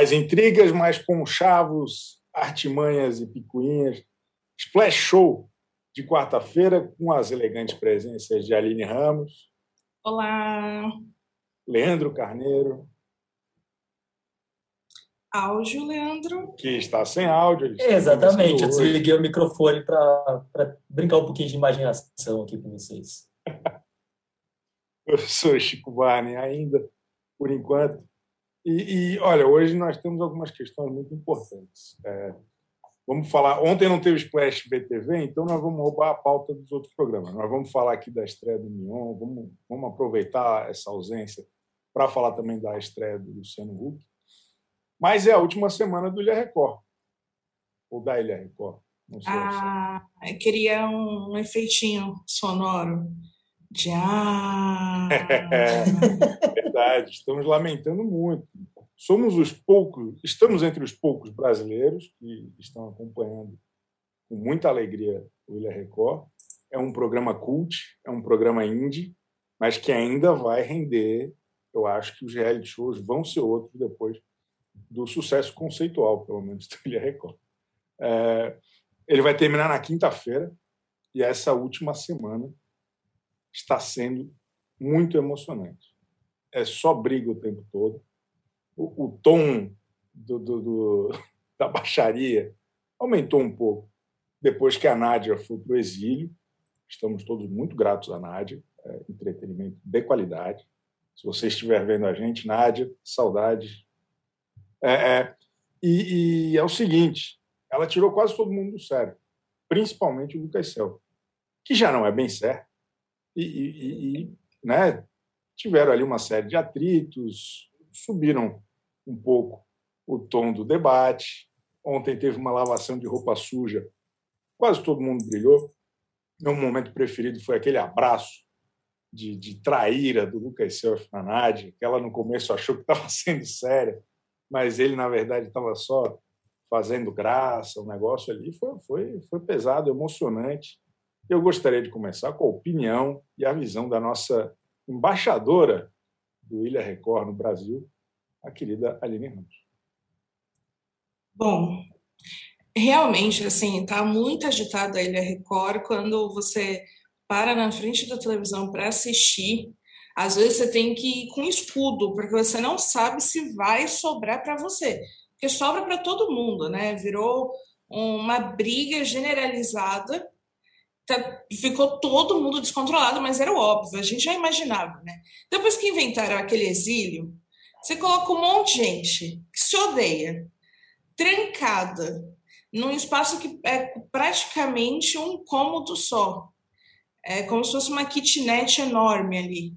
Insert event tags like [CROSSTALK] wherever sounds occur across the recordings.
Mais intrigas, mais conchavos, artimanhas e picuinhas. Splash Show de quarta-feira com as elegantes presenças de Aline Ramos. Olá. Leandro Carneiro. Áudio, Leandro. Que está sem áudio. Exatamente, eu desliguei o microfone para brincar um pouquinho de imaginação aqui com vocês. [LAUGHS] eu sou Chico Barney ainda, por enquanto. E, e, olha, hoje nós temos algumas questões muito importantes. É, vamos falar. Ontem não teve Splash BTV, então nós vamos roubar a pauta dos outros programas. Nós vamos falar aqui da estreia do Mion, vamos, vamos aproveitar essa ausência para falar também da estreia do Luciano Huck. Mas é a última semana do Ilha Record. Ou da Ilha Record. Não sei ah, eu queria um, um efeitinho sonoro ah. [LAUGHS] É, verdade, estamos lamentando muito. Somos os poucos, estamos entre os poucos brasileiros que estão acompanhando com muita alegria o Ilha Record. É um programa cult, é um programa indie, mas que ainda vai render. Eu acho que os reality shows vão ser outros depois do sucesso conceitual, pelo menos, do Ilha Record. É, ele vai terminar na quinta-feira e essa última semana está sendo muito emocionante. É só briga o tempo todo. O, o tom do, do, do, [LAUGHS] da baixaria aumentou um pouco depois que a Nádia foi para o exílio. Estamos todos muito gratos à Nádia, é, entretenimento de qualidade. Se você estiver vendo a gente, Nádia, saudades. É, é, e, e, é o seguinte: ela tirou quase todo mundo do sério, principalmente o Lucas Cel, que já não é bem certo, e, e, e né, tiveram ali uma série de atritos, subiram um pouco o tom do debate. Ontem teve uma lavação de roupa suja, quase todo mundo brilhou. Meu momento preferido foi aquele abraço de, de traíra do Lucas Self na Nádia, que ela no começo achou que estava [LAUGHS] sendo séria, mas ele, na verdade, estava só fazendo graça, o negócio ali foi, foi, foi pesado, emocionante. Eu gostaria de começar com a opinião e a visão da nossa embaixadora do Ilha Record no Brasil, a querida Aline Ramos. Bom, realmente, assim, está muito agitada a Ilha Record quando você para na frente da televisão para assistir. Às vezes você tem que ir com escudo, porque você não sabe se vai sobrar para você. Porque sobra para todo mundo, né? Virou uma briga generalizada tá, ficou todo mundo descontrolado, mas era óbvio, a gente já imaginava, né? Depois que inventaram aquele exílio, você coloca um monte de gente que se odeia, trancada, num espaço que é praticamente um cômodo só. É como se fosse uma kitnet enorme ali.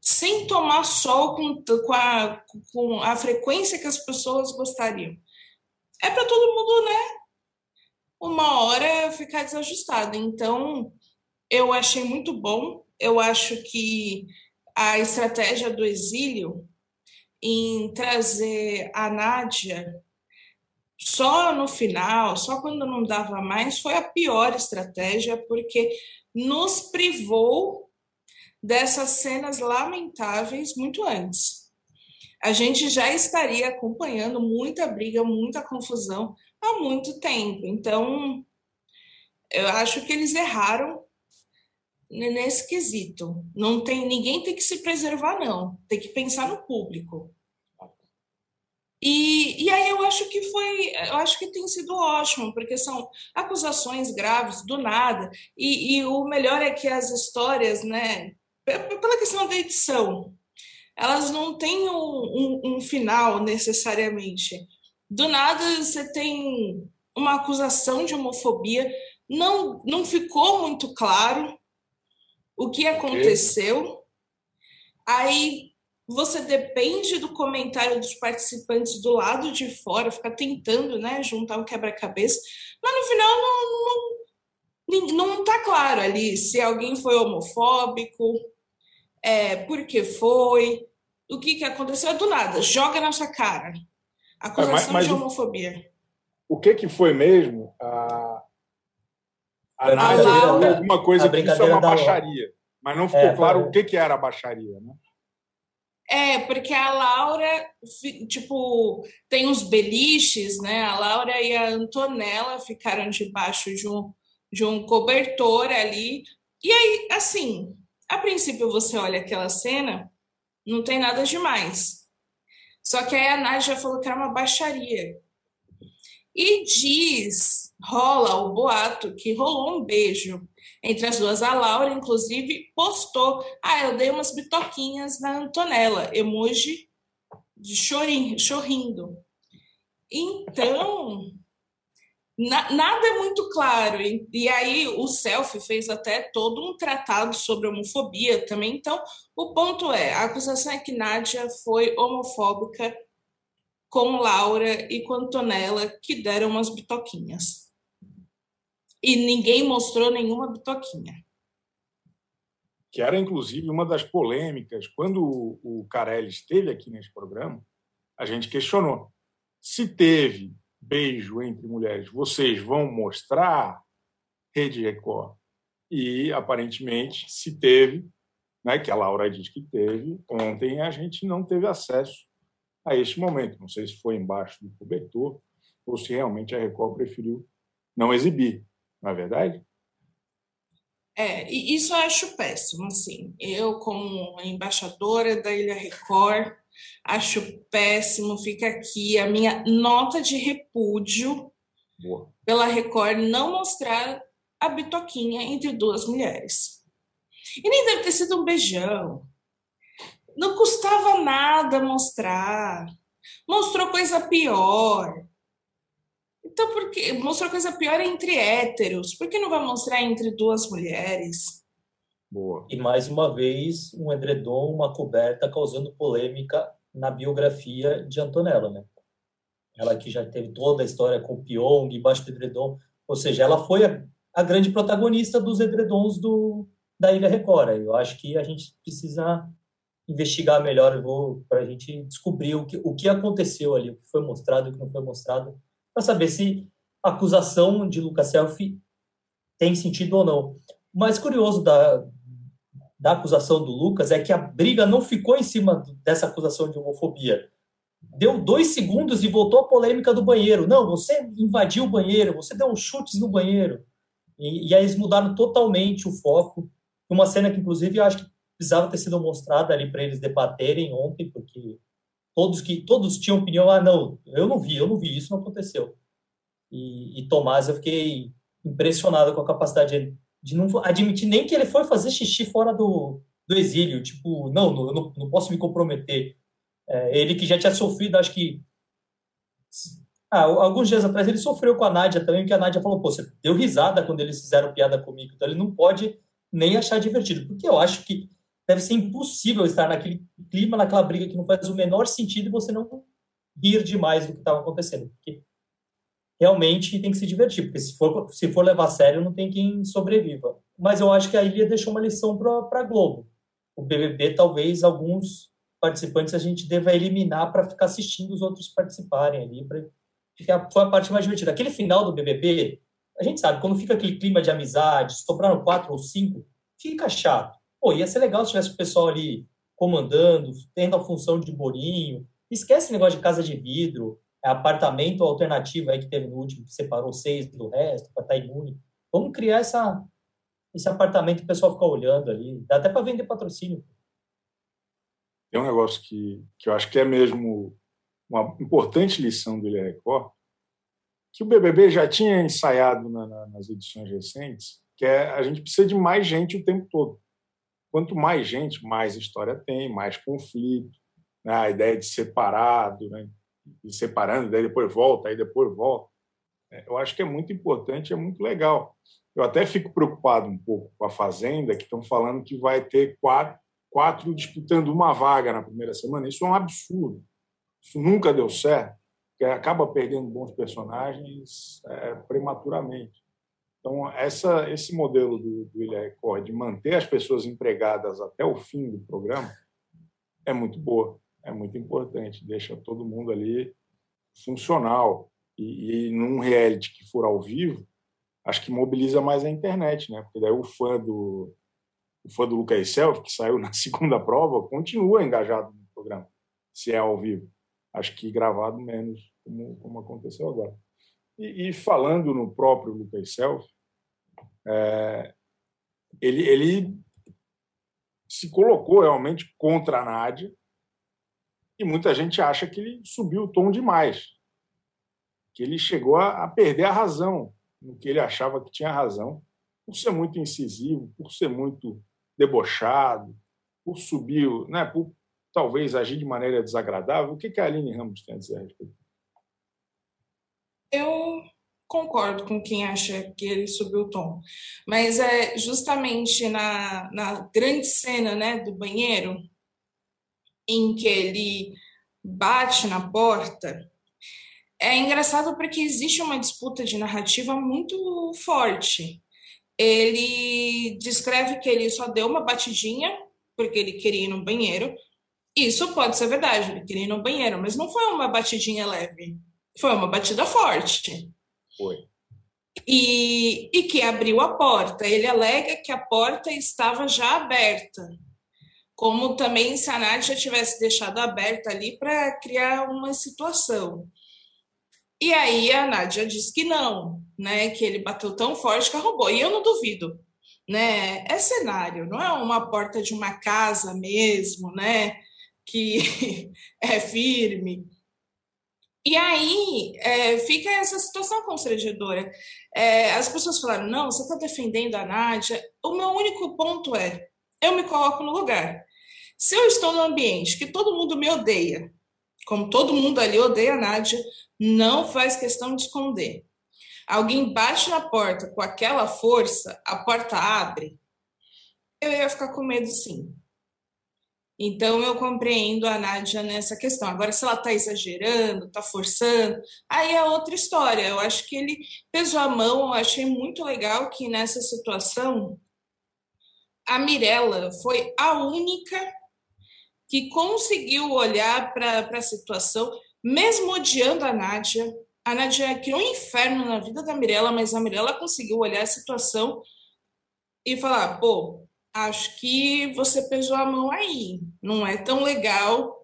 Sem tomar sol com, com, a, com a frequência que as pessoas gostariam. É para todo mundo, né? Uma hora ficar desajustado. Então, eu achei muito bom. Eu acho que a estratégia do exílio em trazer a Nádia só no final, só quando não dava mais, foi a pior estratégia, porque nos privou dessas cenas lamentáveis muito antes. A gente já estaria acompanhando muita briga, muita confusão há muito tempo. Então, eu acho que eles erraram nesse quesito. Não tem ninguém tem que se preservar não, tem que pensar no público. E, e aí eu acho que foi, eu acho que tem sido ótimo, porque são acusações graves do nada, e, e o melhor é que as histórias, né, pela questão da edição, elas não têm um, um, um final necessariamente do nada você tem uma acusação de homofobia, não, não ficou muito claro o que aconteceu. Aí você depende do comentário dos participantes do lado de fora, fica tentando né, juntar um quebra-cabeça, mas no final não, não, não tá claro ali se alguém foi homofóbico, é, por que foi, o que, que aconteceu, do nada, joga na sua cara. Acusação mas, mas de homofobia. O que, que foi mesmo? A, a Nádia falou alguma coisa que isso é uma baixaria. Mas não ficou é, claro o que, que era a baixaria, né? É, porque a Laura, tipo, tem uns beliches, né? A Laura e a Antonella ficaram debaixo de um, de um cobertor ali. E aí, assim, a princípio você olha aquela cena, não tem nada demais. Só que aí a Nádia falou que era uma baixaria. E diz, rola o boato que rolou um beijo entre as duas. A Laura, inclusive, postou: Ah, eu dei umas bitoquinhas na Antonella, emoji de chorinho, chorrindo. Então, na, nada é muito claro. E, e, aí o Selfie fez até todo um tratado sobre homofobia também. Então, o ponto é, a acusação é que Nádia foi homofóbica com Laura e com Antonella, que deram umas bitoquinhas e ninguém mostrou nenhuma bitoquinha. Que era, inclusive, uma das polêmicas. Quando o Carelli esteve aqui nesse programa, a gente questionou se teve beijo entre mulheres, vocês vão mostrar Rede Record? E, aparentemente, se teve, né, que a Laura diz que teve, ontem a gente não teve acesso a este momento. Não sei se foi embaixo do cobertor ou se realmente a Record preferiu não exibir não é verdade? É, isso eu acho péssimo, assim. Eu, como embaixadora da Ilha Record, acho péssimo. Fica aqui a minha nota de repúdio Boa. pela Record não mostrar a bitoquinha entre duas mulheres. E nem deve ter sido um beijão. Não custava nada mostrar. Mostrou coisa pior. Então, porque mostrou coisa pior entre héteros. Por que não vai mostrar entre duas mulheres? Boa. E mais uma vez, um edredom, uma coberta causando polêmica na biografia de Antonella, né? Ela que já teve toda a história com o Pyong, embaixo do edredom. Ou seja, ela foi a, a grande protagonista dos edredons do, da Ilha Record. Eu acho que a gente precisa investigar melhor para a gente descobrir o que, o que aconteceu ali, o que foi mostrado, o que não foi mostrado para saber se a acusação de Lucas Selfie tem sentido ou não. O mais curioso da, da acusação do Lucas é que a briga não ficou em cima dessa acusação de homofobia. Deu dois segundos e voltou a polêmica do banheiro. Não, você invadiu o banheiro, você deu chutes no banheiro. E, e aí eles mudaram totalmente o foco. Uma cena que, inclusive, eu acho que precisava ter sido mostrada ali para eles debaterem ontem, porque todos que todos tinham opinião, ah, não, eu não vi, eu não vi, isso não aconteceu. E, e Tomás, eu fiquei impressionado com a capacidade de, de não admitir nem que ele foi fazer xixi fora do, do exílio, tipo, não, não, não, não posso me comprometer. É, ele que já tinha sofrido, acho que ah, alguns dias atrás ele sofreu com a Nádia também, que a Nádia falou, pô, você deu risada quando eles fizeram piada comigo, então ele não pode nem achar divertido, porque eu acho que deve ser impossível estar naquele clima, naquela briga que não faz o menor sentido e você não rir demais do que estava acontecendo. Porque realmente tem que se divertir, porque se for, se for levar a sério, não tem quem sobreviva. Mas eu acho que a Ilha deixou uma lição para a Globo. O BBB, talvez, alguns participantes a gente deva eliminar para ficar assistindo os outros participarem ali, pra, foi a parte mais divertida. Aquele final do BBB, a gente sabe, quando fica aquele clima de amizade, sobraram quatro ou cinco, fica chato. Pô, ia ser legal se tivesse o pessoal ali comandando, tendo a função de borinho. Esquece esse negócio de casa de vidro, apartamento alternativo aí que teve no último, que separou seis do resto, para estar imune. Vamos criar essa, esse apartamento o pessoal fica olhando ali. Dá até para vender patrocínio. Tem um negócio que, que eu acho que é mesmo uma importante lição do Ilha Record, que o BBB já tinha ensaiado na, na, nas edições recentes, que é a gente precisa de mais gente o tempo todo. Quanto mais gente, mais história tem, mais conflito. Né? A ideia de separado, né? Separando, daí depois volta, aí depois volta. É, eu acho que é muito importante, é muito legal. Eu até fico preocupado um pouco com a Fazenda, que estão falando que vai ter quatro, quatro disputando uma vaga na primeira semana. Isso é um absurdo. Isso nunca deu certo, porque acaba perdendo bons personagens é, prematuramente. Então, essa, esse modelo do, do Ilha Record de manter as pessoas empregadas até o fim do programa é muito boa, é muito importante, deixa todo mundo ali funcional. E, e num reality que for ao vivo, acho que mobiliza mais a internet, né? Porque daí o fã do, o fã do Lucas Self, que saiu [LAUGHS] na segunda prova, continua engajado no programa, se é ao vivo. Acho que gravado menos, como, como aconteceu agora. E, e falando no próprio Lucas Self, é, ele, ele se colocou realmente contra a Nádia e muita gente acha que ele subiu o tom demais, que ele chegou a, a perder a razão no que ele achava que tinha razão, por ser muito incisivo, por ser muito debochado, por subir, né, por talvez agir de maneira desagradável. O que, que a Aline Ramos tem a dizer a respeito? Eu concordo com quem acha que ele subiu o tom, mas é justamente na, na grande cena né, do banheiro, em que ele bate na porta, é engraçado porque existe uma disputa de narrativa muito forte. Ele descreve que ele só deu uma batidinha porque ele queria ir no banheiro. Isso pode ser verdade, ele queria ir no banheiro, mas não foi uma batidinha leve, foi uma batida forte. Foi. E, e que abriu a porta. Ele alega que a porta estava já aberta, como também a Nádia tivesse deixado aberta ali para criar uma situação. E aí a Nádia diz que não, né? Que ele bateu tão forte que arrombou. E eu não duvido, né? É cenário, não é uma porta de uma casa mesmo, né? Que [LAUGHS] é firme. E aí é, fica essa situação constrangedora. É, as pessoas falaram: não, você está defendendo a Nádia. O meu único ponto é: eu me coloco no lugar. Se eu estou num ambiente que todo mundo me odeia, como todo mundo ali odeia a Nádia, não faz questão de esconder. Alguém bate na porta com aquela força, a porta abre, eu ia ficar com medo sim. Então, eu compreendo a Nádia nessa questão. Agora, se ela está exagerando, está forçando, aí é outra história. Eu acho que ele pesou a mão, eu achei muito legal que nessa situação a Mirella foi a única que conseguiu olhar para a situação, mesmo odiando a Nádia. A Nádia criou um inferno na vida da Mirella, mas a Mirella conseguiu olhar a situação e falar: pô, acho que você pesou a mão aí. Não é tão legal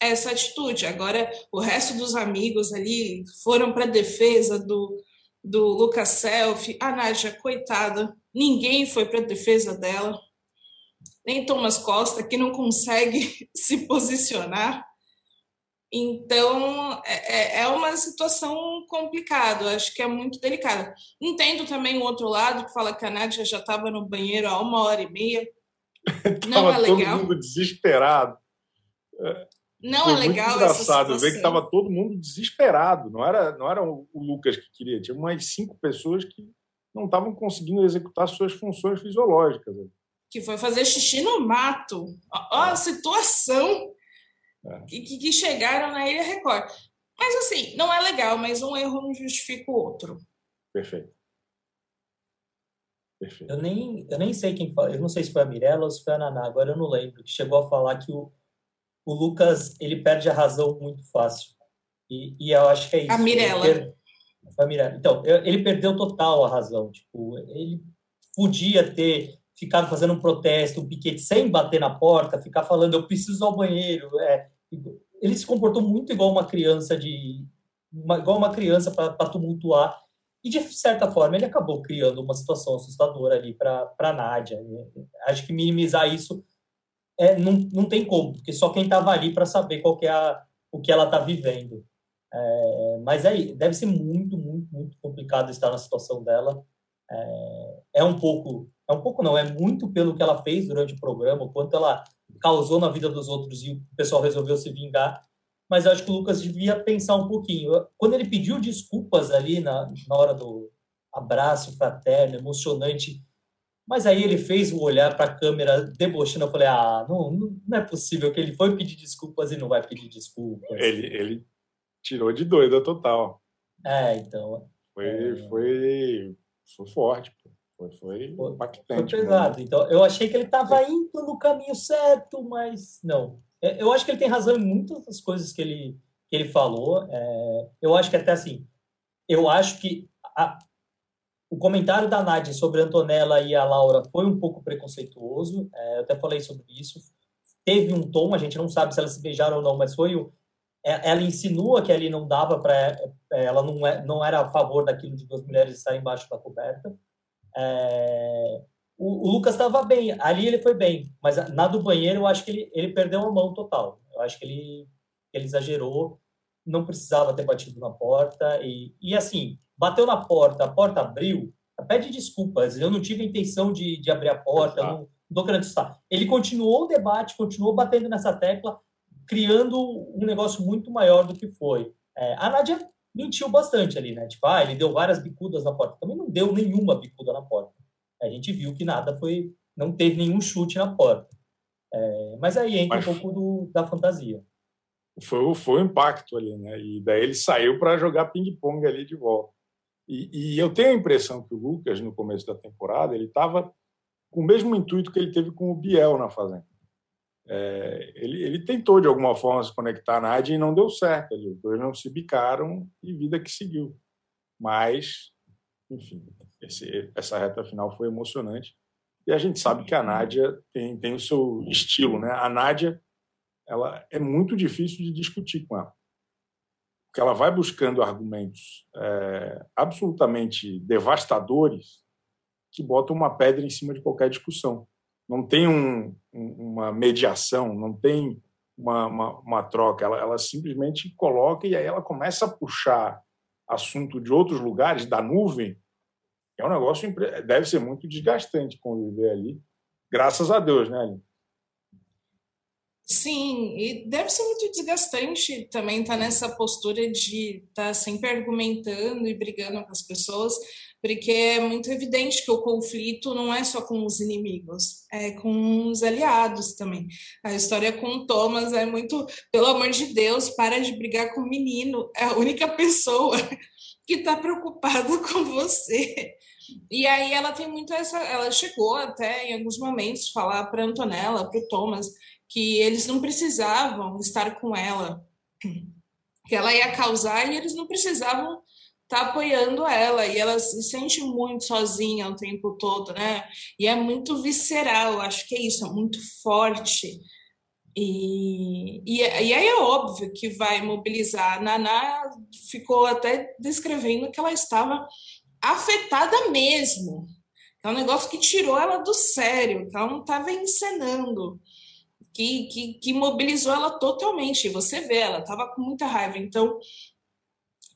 essa atitude. Agora, o resto dos amigos ali foram para a defesa do, do Lucas Self. A Nádia, coitada, ninguém foi para a defesa dela. Nem Thomas Costa, que não consegue [LAUGHS] se posicionar. Então, é, é, é uma situação complicada, acho que é muito delicada. Entendo também o outro lado, que fala que a Nádia já estava no banheiro há uma hora e meia. [LAUGHS] Não é legal. todo mundo desesperado. Não Foi é legal muito engraçado ver que estava todo mundo desesperado. Não era, não era o Lucas que queria, tinha umas cinco pessoas que não estavam conseguindo executar suas funções fisiológicas. Que foi fazer xixi no mato. Olha a situação é. que, que, chegaram na Ilha Record. Mas assim, não é legal, mas um erro não justifica o outro. Perfeito. Perfeito. Eu nem, eu nem sei quem falou, eu não sei se foi a Mirella ou se foi a Naná, agora eu não lembro, que chegou a falar que o, o Lucas ele perde a razão muito fácil. E, e eu acho que é isso. A Mirella. Per... Então, ele perdeu total a razão. Tipo, ele podia ter ficado fazendo um protesto, um piquete sem bater na porta, ficar falando eu preciso ao banheiro, é, ele se comportou muito igual uma criança de uma, igual uma criança para tumultuar e de certa forma ele acabou criando uma situação assustadora ali para para Nádia. Acho que minimizar isso é, não, não tem como, porque só quem estava ali para saber qual que é a, o que ela está vivendo. É, mas aí deve ser muito, muito, muito complicado estar na situação dela. É, é um pouco, é um pouco não, é muito pelo que ela fez durante o programa, o quanto ela causou na vida dos outros e o pessoal resolveu se vingar. Mas eu acho que o Lucas devia pensar um pouquinho. Quando ele pediu desculpas ali na, na hora do abraço fraterno, emocionante, mas aí ele fez o olhar para a câmera debochando. Eu falei: ah, não, não é possível que ele foi pedir desculpas e não vai pedir desculpas. Ele, ele tirou de doida total. É, então. Foi, é... foi, foi forte. Pô. Foi, foi impactante. Foi pesado. Né? Então, eu achei que ele estava indo no caminho certo, mas não. É, eu acho que ele tem razão em muitas das coisas que ele, que ele falou. É, eu acho que até assim, eu acho que a, o comentário da Nádia sobre a Antonella e a Laura foi um pouco preconceituoso. É, eu até falei sobre isso. teve um tom, a gente não sabe se elas se beijaram ou não, mas foi o, é, ela insinua que ali não dava para é, ela não, é, não era a favor daquilo de duas mulheres estarem embaixo da coberta. É, o, o, Lucas estava bem, ali ele foi bem, mas na do banheiro eu acho que ele, ele perdeu a mão total. Eu acho que ele, ele exagerou, não precisava ter batido na porta e, e assim, bateu na porta, a porta abriu, pede desculpas, eu não tive a intenção de, de abrir a porta, não, não tô querendo estar. Ele continuou o debate, continuou batendo nessa tecla, criando um negócio muito maior do que foi. É, a Nádia mentiu bastante ali, né? Tipo, ah, ele deu várias bicudas na porta. Também não deu nenhuma bicuda na porta. A gente viu que nada foi, não teve nenhum chute na porta. É, mas aí entra mas... um pouco do, da fantasia. Foi, foi o impacto ali, né? E daí ele saiu para jogar ping-pong ali de volta. E, e, eu tenho a impressão que o Lucas, no começo da temporada, ele estava com o mesmo intuito que ele teve com o Biel na Fazenda. É, ele, ele, tentou, de alguma forma, se conectar na Nádia e não deu certo. Os dois não se bicaram e vida que seguiu. Mas, enfim, esse, essa reta final foi emocionante. E a gente sabe que a Nádia tem, tem o seu estilo. Né? A Nádia ela é muito difícil de discutir com ela que ela vai buscando argumentos é, absolutamente devastadores que botam uma pedra em cima de qualquer discussão. Não tem um, uma mediação, não tem uma, uma, uma troca. Ela, ela, simplesmente coloca e aí ela começa a puxar assunto de outros lugares, da nuvem. É um negócio, deve ser muito desgastante conviver ali. Graças a Deus, né? Sim, e deve ser muito desgastante também estar tá nessa postura de estar tá sempre argumentando e brigando com as pessoas, porque é muito evidente que o conflito não é só com os inimigos, é com os aliados também. A história com o Thomas é muito, pelo amor de Deus, para de brigar com o menino, é a única pessoa [LAUGHS] que está preocupada [LAUGHS] com você. E aí ela tem muito essa, ela chegou até em alguns momentos falar para Antonella, para o Thomas, que eles não precisavam estar com ela, que ela ia causar e eles não precisavam estar tá apoiando ela e ela se sente muito sozinha o tempo todo, né? E é muito visceral, acho que é isso, é muito forte. E, e, e aí é óbvio que vai mobilizar. A Naná ficou até descrevendo que ela estava afetada mesmo. É um negócio que tirou ela do sério, que ela não estava encenando que, que, que mobilizou ela totalmente. Você vê, ela estava com muita raiva. Então,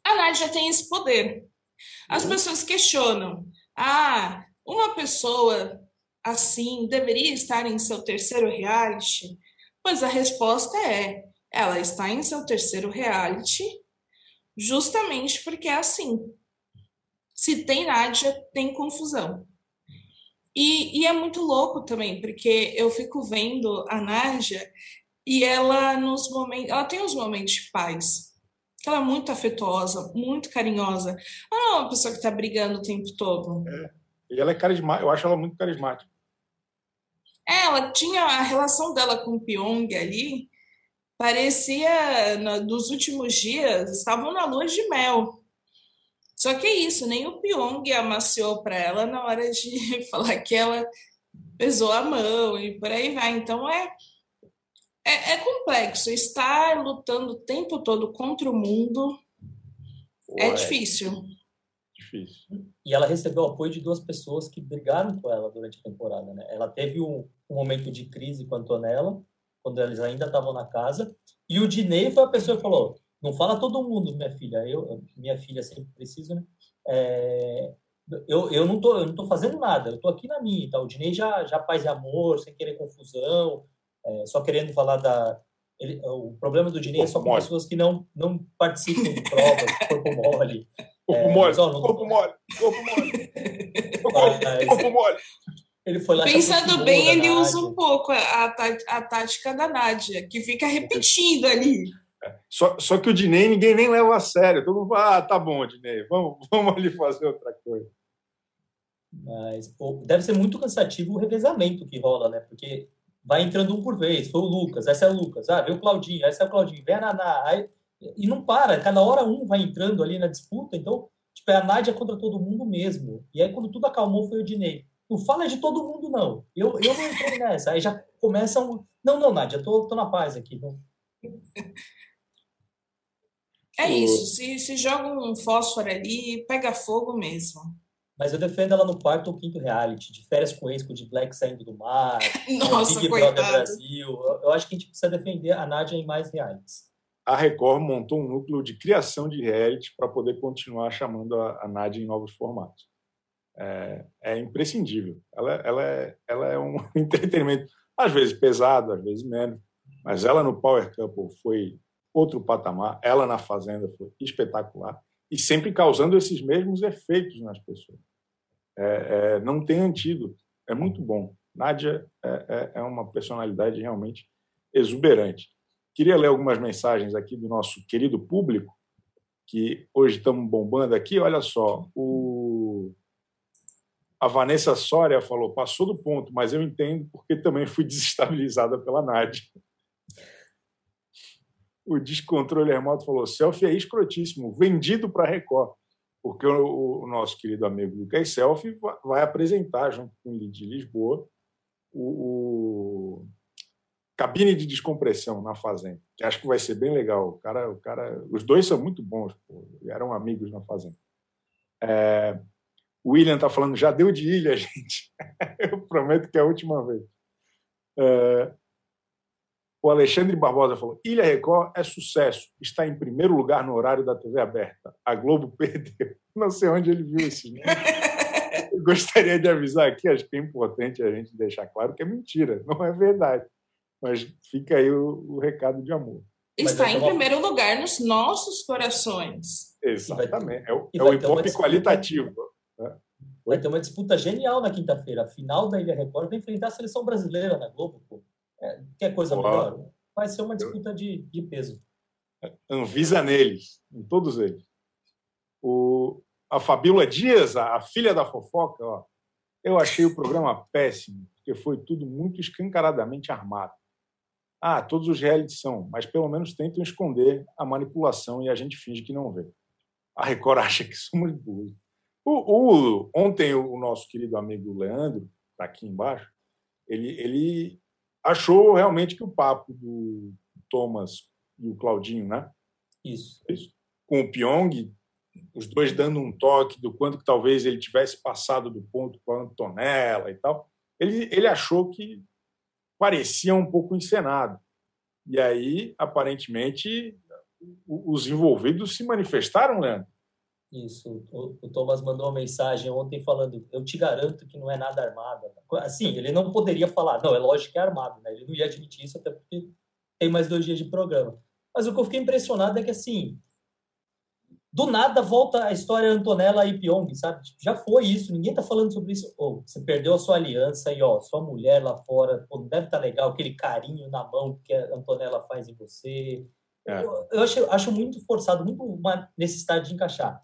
a Nádia tem esse poder. As uhum. pessoas questionam: ah, uma pessoa assim deveria estar em seu terceiro reality? Pois a resposta é: ela está em seu terceiro reality justamente porque é assim. Se tem Nádia, tem confusão. E, e, é muito louco também, porque eu fico vendo a Nádia e ela nos momentos, ela tem uns momentos de paz. Ela é muito afetuosa, muito carinhosa. Ela não é uma pessoa que está brigando o tempo todo. É. E ela é carismática, eu acho ela muito carismática. É, ela tinha a relação dela com o Pyong ali, parecia, nos últimos dias, estavam na lua de mel. Só que é isso, nem o Pyong amaciou para ela na hora de [LAUGHS] falar que ela pesou a mão e por aí vai. Então é, é, é complexo. Estar lutando o tempo todo contra o mundo é, é difícil. Difícil. E ela recebeu o apoio de duas pessoas que brigaram com ela durante a temporada. Né? Ela teve um, um momento de crise com a Antonella, quando eles ainda estavam na casa, e o Dinei foi a pessoa que falou: não fala todo mundo, minha filha. Eu, minha filha sempre precisa, né? É, eu, eu não tô, eu não tô fazendo nada. Eu tô aqui na minha. Tá? O Dinei já, já paz e amor, sem querer confusão, é, só querendo falar da. Ele, o problema do Dinei é só com pessoas que não, não participam de provas, corpo mole. Corpo é, mole, não... corpo mole, corpo mole. Corpo mole. Ele foi lá Pensando bem, ele usa um pouco a, a tática da Nádia, que fica repetindo ali. Só, só que o Dinei ninguém nem leva a sério. Todo mundo fala, ah, tá bom, Dinei, vamos, [LAUGHS] vamos ali fazer outra coisa. Mas pô, deve ser muito cansativo o revezamento que rola, né? Porque vai entrando um por vez. Foi o Lucas, essa é o Lucas. Ah, veio o Claudinho, essa é o Claudinho. Vem a Naná. Aí, e não para, cada hora um vai entrando ali na disputa. Então, tipo, é a Nádia contra todo mundo mesmo. E aí, quando tudo acalmou, foi o Dinei. Não fala de todo mundo, não. Eu, eu não entrei nessa. Aí já começam. Não, não, Nádia, tô, tô na paz aqui. Não... [LAUGHS] É isso, se, se joga um fósforo ali, pega fogo mesmo. Mas eu defendo ela no quarto ou quinto reality, de férias com ex, com de Black saindo do mar, [LAUGHS] Nossa, Big coitado. Brother Brasil. Eu, eu acho que a gente precisa defender a Nádia em mais realities. A Record montou um núcleo de criação de reality para poder continuar chamando a, a Nádia em novos formatos. É, é imprescindível. Ela, ela, é, ela é um [LAUGHS] entretenimento, às vezes pesado, às vezes menos, mas ela no Power Couple foi outro patamar. Ela na Fazenda foi espetacular e sempre causando esses mesmos efeitos nas pessoas. É, é, não tem antídoto. É muito bom. Nádia é, é, uma personalidade realmente exuberante. Queria ler algumas mensagens aqui do nosso querido público, que hoje estamos bombando aqui. Olha só, o... a Vanessa Soria falou: passou do ponto, mas eu entendo porque também fui desestabilizada pela Nádia o descontrole remoto falou: selfie é escrotíssimo, vendido para Record. Porque o, o, nosso querido amigo Lucas Selfie vai apresentar, junto com o de Lisboa, o, o, cabine de descompressão na Fazenda, que acho que vai ser bem legal. O cara, o cara, os dois são muito bons, pô, eram amigos na Fazenda. É, o William está falando, já deu de ilha, [LAUGHS] gente. Eu prometo que é a última vez. É, o Alexandre Barbosa falou: Ilha Record é sucesso, está em primeiro lugar no horário da TV aberta. A Globo [LAUGHS] perdeu. Não sei onde ele viu isso. Né? [LAUGHS] Eu gostaria de avisar aqui, acho que é importante a gente deixar claro que é mentira, não é verdade. Mas fica aí o, o recado de amor. Está em primeiro lugar nos nossos corações. Exatamente. É o, é o hip qualitativo. Né? Vai ter uma disputa genial na quinta-feira. A final da Ilha Record vai enfrentar a seleção brasileira na Globo. Pô. É, quer coisa melhor? Vai ser uma disputa de, de peso. Anvisa neles, em todos eles. O, a Fabíola Dias, a filha da fofoca, ó, eu achei o programa péssimo, porque foi tudo muito escancaradamente armado. Ah, todos os realities são, mas pelo menos tentam esconder a manipulação e a gente finge que não vê. A Record [LAUGHS] acha que somos burros. O, o, ontem, o nosso querido amigo Leandro, está aqui embaixo, ele, ele achou realmente que o papo do Thomas e o Claudinho, né? Isso. Isso. Com o Pyong, os dois dando um toque do quanto que talvez ele tivesse passado do ponto com a Antonella e tal. Ele, ele achou que parecia um pouco encenado. E aí, aparentemente, os envolvidos se manifestaram, Leandro. Isso, o, o, Thomas mandou uma mensagem ontem falando: Eu te garanto que não é nada armado. Assim, ele não poderia falar, não, é lógico que é armado, né? Ele não ia admitir isso, até porque tem mais dois dias de programa. Mas o que eu fiquei impressionado é que, assim, do nada volta a história Antonella e Pyong, sabe? Tipo, já foi isso, ninguém tá falando sobre isso. Oh, você perdeu a sua aliança e, ó, sua mulher lá fora, pô, deve estar tá legal, aquele carinho na mão que a Antonella faz em você. É. Eu, eu acho, acho muito forçado, muito uma necessidade de encaixar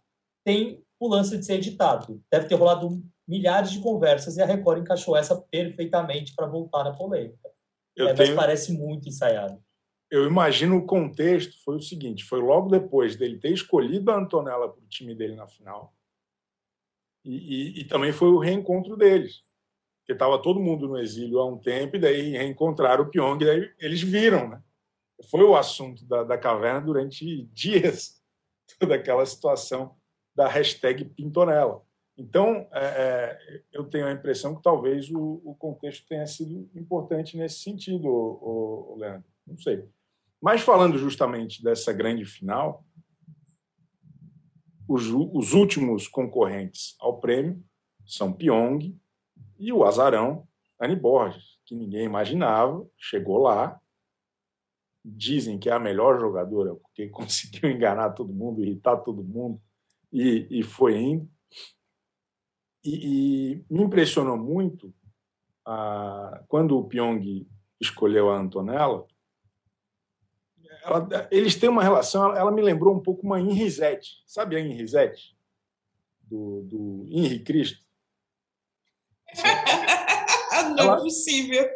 tem o lance de ser editado. Deve ter rolado milhares de conversas e a Record encaixou essa perfeitamente para voltar na polêmica. É, tenho... Mas parece muito ensaiado. Eu imagino o contexto foi o seguinte: foi logo depois dele ter escolhido a Antonella para o time dele na final. E, e, e, também foi o reencontro deles. Porque estava todo mundo no exílio há um tempo, e daí reencontraram o Pyong, e daí eles viram. Né? Foi o assunto da, da caverna durante dias, [LAUGHS] toda aquela situação da hashtag Pintonela. Então, é, é, eu tenho a impressão que talvez o, o, contexto tenha sido importante nesse sentido, o, o Leandro. Não sei. Mas falando justamente dessa grande final, os, os últimos concorrentes ao prêmio são Pyong e o azarão Anne Borges, que ninguém imaginava, chegou lá. Dizem que é a melhor jogadora, porque [LAUGHS] conseguiu enganar todo mundo, irritar todo mundo, e, e foi indo. E, e, me impressionou muito ah, quando o Pyong escolheu a Antonella. Ela, eles têm uma relação, ela, me lembrou um pouco uma Inrisete. Sabe a Inrisete? Do, do Henri Cristo? [LAUGHS] Não ela, é possível.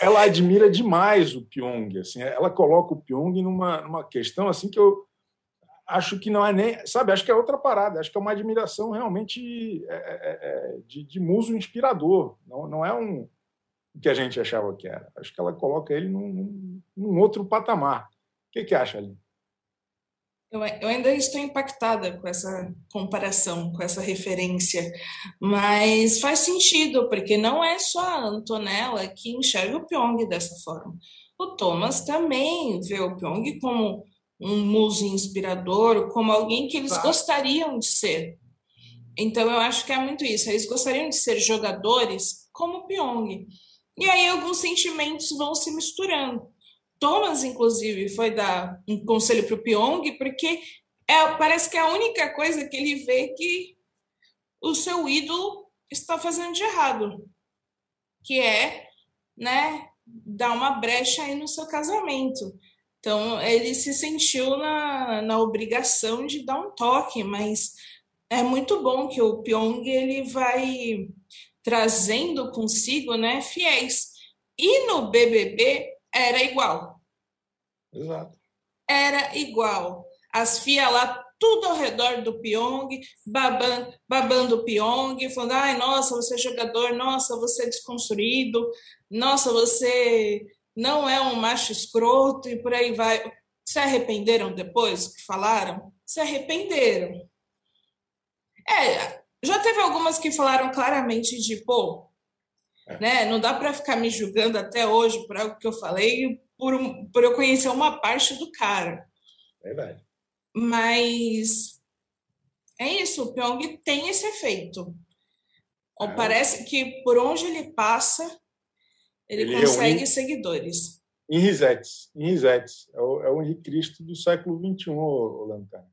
Ela admira demais o Pyong. Assim, ela coloca o Pyong numa, numa questão assim que eu, acho que não é nem. Sabe, acho que é outra parada. Acho que é uma admiração realmente é, é, é, de, de muso inspirador. Não, não é um. o que a gente achava que era. Acho que ela coloca ele num, num outro patamar. O que, que acha, ali? Eu, eu ainda estou impactada com essa comparação, com essa referência, mas faz sentido, porque não é só a Antonella que enxerga o Pyong dessa forma. O Thomas também vê o Pyong como um muso inspirador, como alguém que eles gostariam de ser. Então, eu acho que é muito isso. Eles gostariam de ser jogadores como o Pyong. E aí, alguns sentimentos vão se misturando. Thomas, inclusive, foi dar um conselho para o Pyong, porque é, parece que é a única coisa que ele vê que o seu ídolo está fazendo de errado, que é, né, dar uma brecha aí no seu casamento. Então, ele se sentiu na, na obrigação de dar um toque, mas é muito bom que o Pyong ele vai trazendo consigo, né, fiéis. E no BBB era igual. Exato. Era igual. As FIA lá, tudo ao redor do Pyong, babando, babando o Pyong, falando: ai, nossa, você é jogador, nossa, você é desconstruído, nossa, você não é um macho escroto e por aí vai. Se arrependeram depois que falaram? Se arrependeram. É, já teve algumas que falaram claramente de, pô, é. né, não dá para ficar me julgando até hoje por algo que eu falei por, por eu conhecer uma parte do cara. Verdade. Mas é isso, o Pyong tem esse efeito. É. Parece que por onde ele passa, ele, ele consegue é um... seguidores. Em Risetes, em Risetes. É o, é o Henrique Cristo do século XXI, Lantana.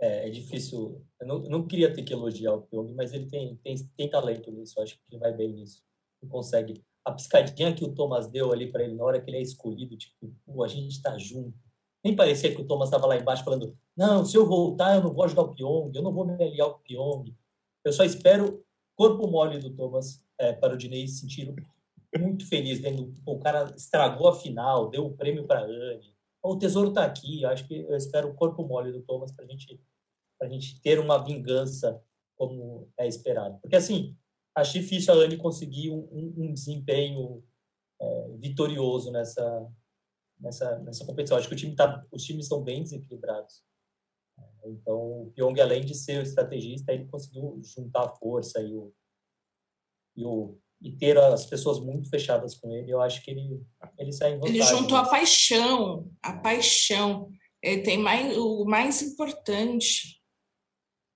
É, é difícil. Eu não, eu não, queria ter que elogiar o Pyong, mas ele tem, tem, tem talento nisso. Acho que ele vai bem nisso. Ele consegue a piscadinha que o Thomas deu ali para ele na hora que ele é escolhido, tipo, a gente está junto. Nem parecia que o Thomas estava lá embaixo falando: não, se eu voltar, eu não vou ajudar o Pyong, eu não vou me aliar ao Pyong. Eu só espero corpo mole do Thomas é, para o Dinei sentir muito feliz, vendo o cara estragou a final, deu o prêmio para Anne. O tesouro está aqui, acho que eu espero o corpo mole do Thomas para gente, a gente ter uma vingança como é esperado. Porque assim, acho difícil a Anne conseguir um, um desempenho é, vitorioso nessa, nessa, nessa competição. Acho que o time tá, os times estão bem desequilibrados. Então, o Pyong, além de ser o estrategista, ele conseguiu juntar a força e, o, e, o, e ter as pessoas muito fechadas com ele. Eu acho que ele, ele sai em vantagem. Ele juntou a paixão, a paixão. Ele tem mais, o mais importante,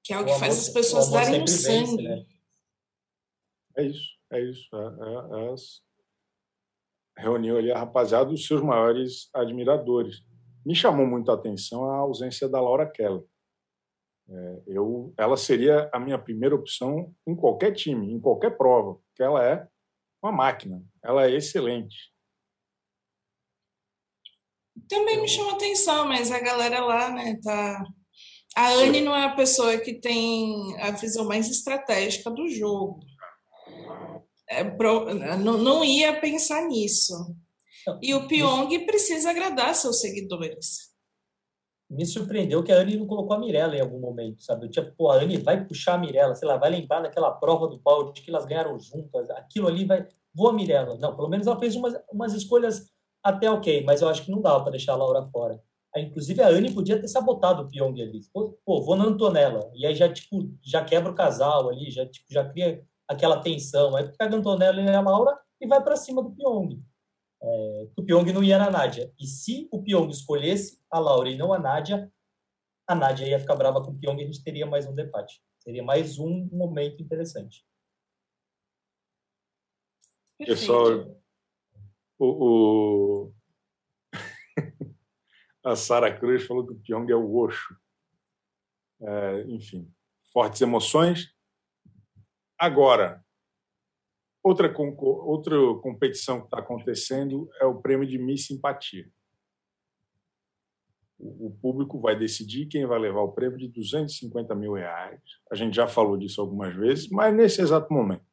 que é o, o que amor, faz as pessoas darem o sangue. Vence, né? É isso, é isso. É, é, é reuniu ali a rapaziada dos seus maiores admiradores. Me chamou muito a atenção a ausência da Laura Keller. É, eu, ela seria a minha primeira opção em qualquer time, em qualquer prova, porque ela é uma máquina, ela é excelente. Também me chama atenção, mas a galera lá, né, tá. A Anne não é a pessoa que tem a visão mais estratégica do jogo é, pro, não, não ia pensar nisso. E o Pyong precisa agradar seus seguidores. Me surpreendeu que a Anne não colocou a Mirella em algum momento, sabe? Tinha, pô, a Anne vai puxar a Mirella, sei lá, vai lembrar daquela prova do pau de que elas ganharam juntas, aquilo ali vai. Vou a Mirella. Não, pelo menos ela fez umas, umas escolhas até ok, mas eu acho que não dava para deixar a Laura fora. Aí, inclusive, a Anne podia ter sabotado o Pyong ali. Pô, vou na Antonella. E aí já, tipo, já quebra o casal ali, já, tipo, já cria aquela tensão. Aí pega a Antonella e a Laura e vai para cima do Pyong. É, o Pyong não ia na Nádia. E se o Pyong escolhesse a Laura e não a Nádia, a Nádia ia ficar brava com o Pyong e a gente teria mais um debate. Seria mais um momento interessante. Pessoal, o, o... [LAUGHS] a Sara Cruz falou que o Pyong é o Osho. É, enfim, fortes emoções. Agora, outra, outra competição que está acontecendo é o prêmio de Miss Simpatia. O público vai decidir quem vai levar o prêmio de 250 mil reais. A gente já falou disso algumas vezes, mas nesse exato momento,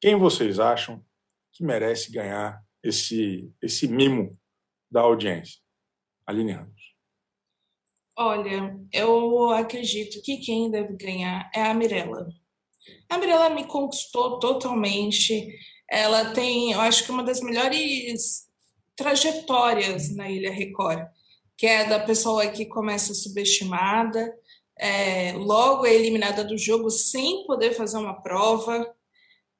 quem vocês acham que merece ganhar esse, esse mimo da audiência? Aline Ramos. Olha, eu acredito que quem deve ganhar é a Mirella. A Mirella me conquistou totalmente. ela tem, eu acho que uma das melhores trajetórias na Ilha Record, que é da pessoa que começa subestimada, é, logo é eliminada do jogo sem poder fazer uma prova.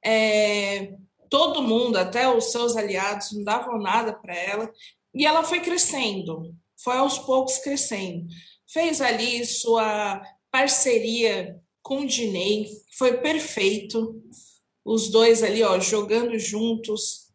É, todo mundo, até os seus aliados, não davam nada para ela. E ela foi crescendo, foi aos poucos crescendo. Fez ali sua parceria com o Dinei, foi perfeito. Os dois ali, ó, jogando juntos.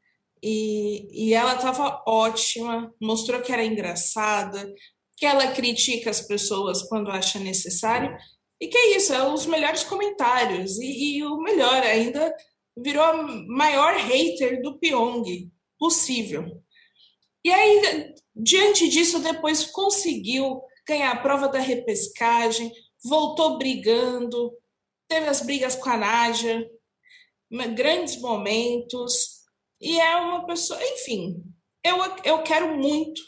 E, e ela estava ótima, mostrou que era engraçada, que ela critica as pessoas quando acha necessário. E que é isso, é os melhores comentários. E, e o melhor ainda, virou a maior hater do Pyong possível. E aí, diante disso, depois conseguiu ganhar a prova da repescagem, voltou brigando, teve as brigas com a Nádia, grandes momentos, e é uma pessoa, enfim, eu, eu quero muito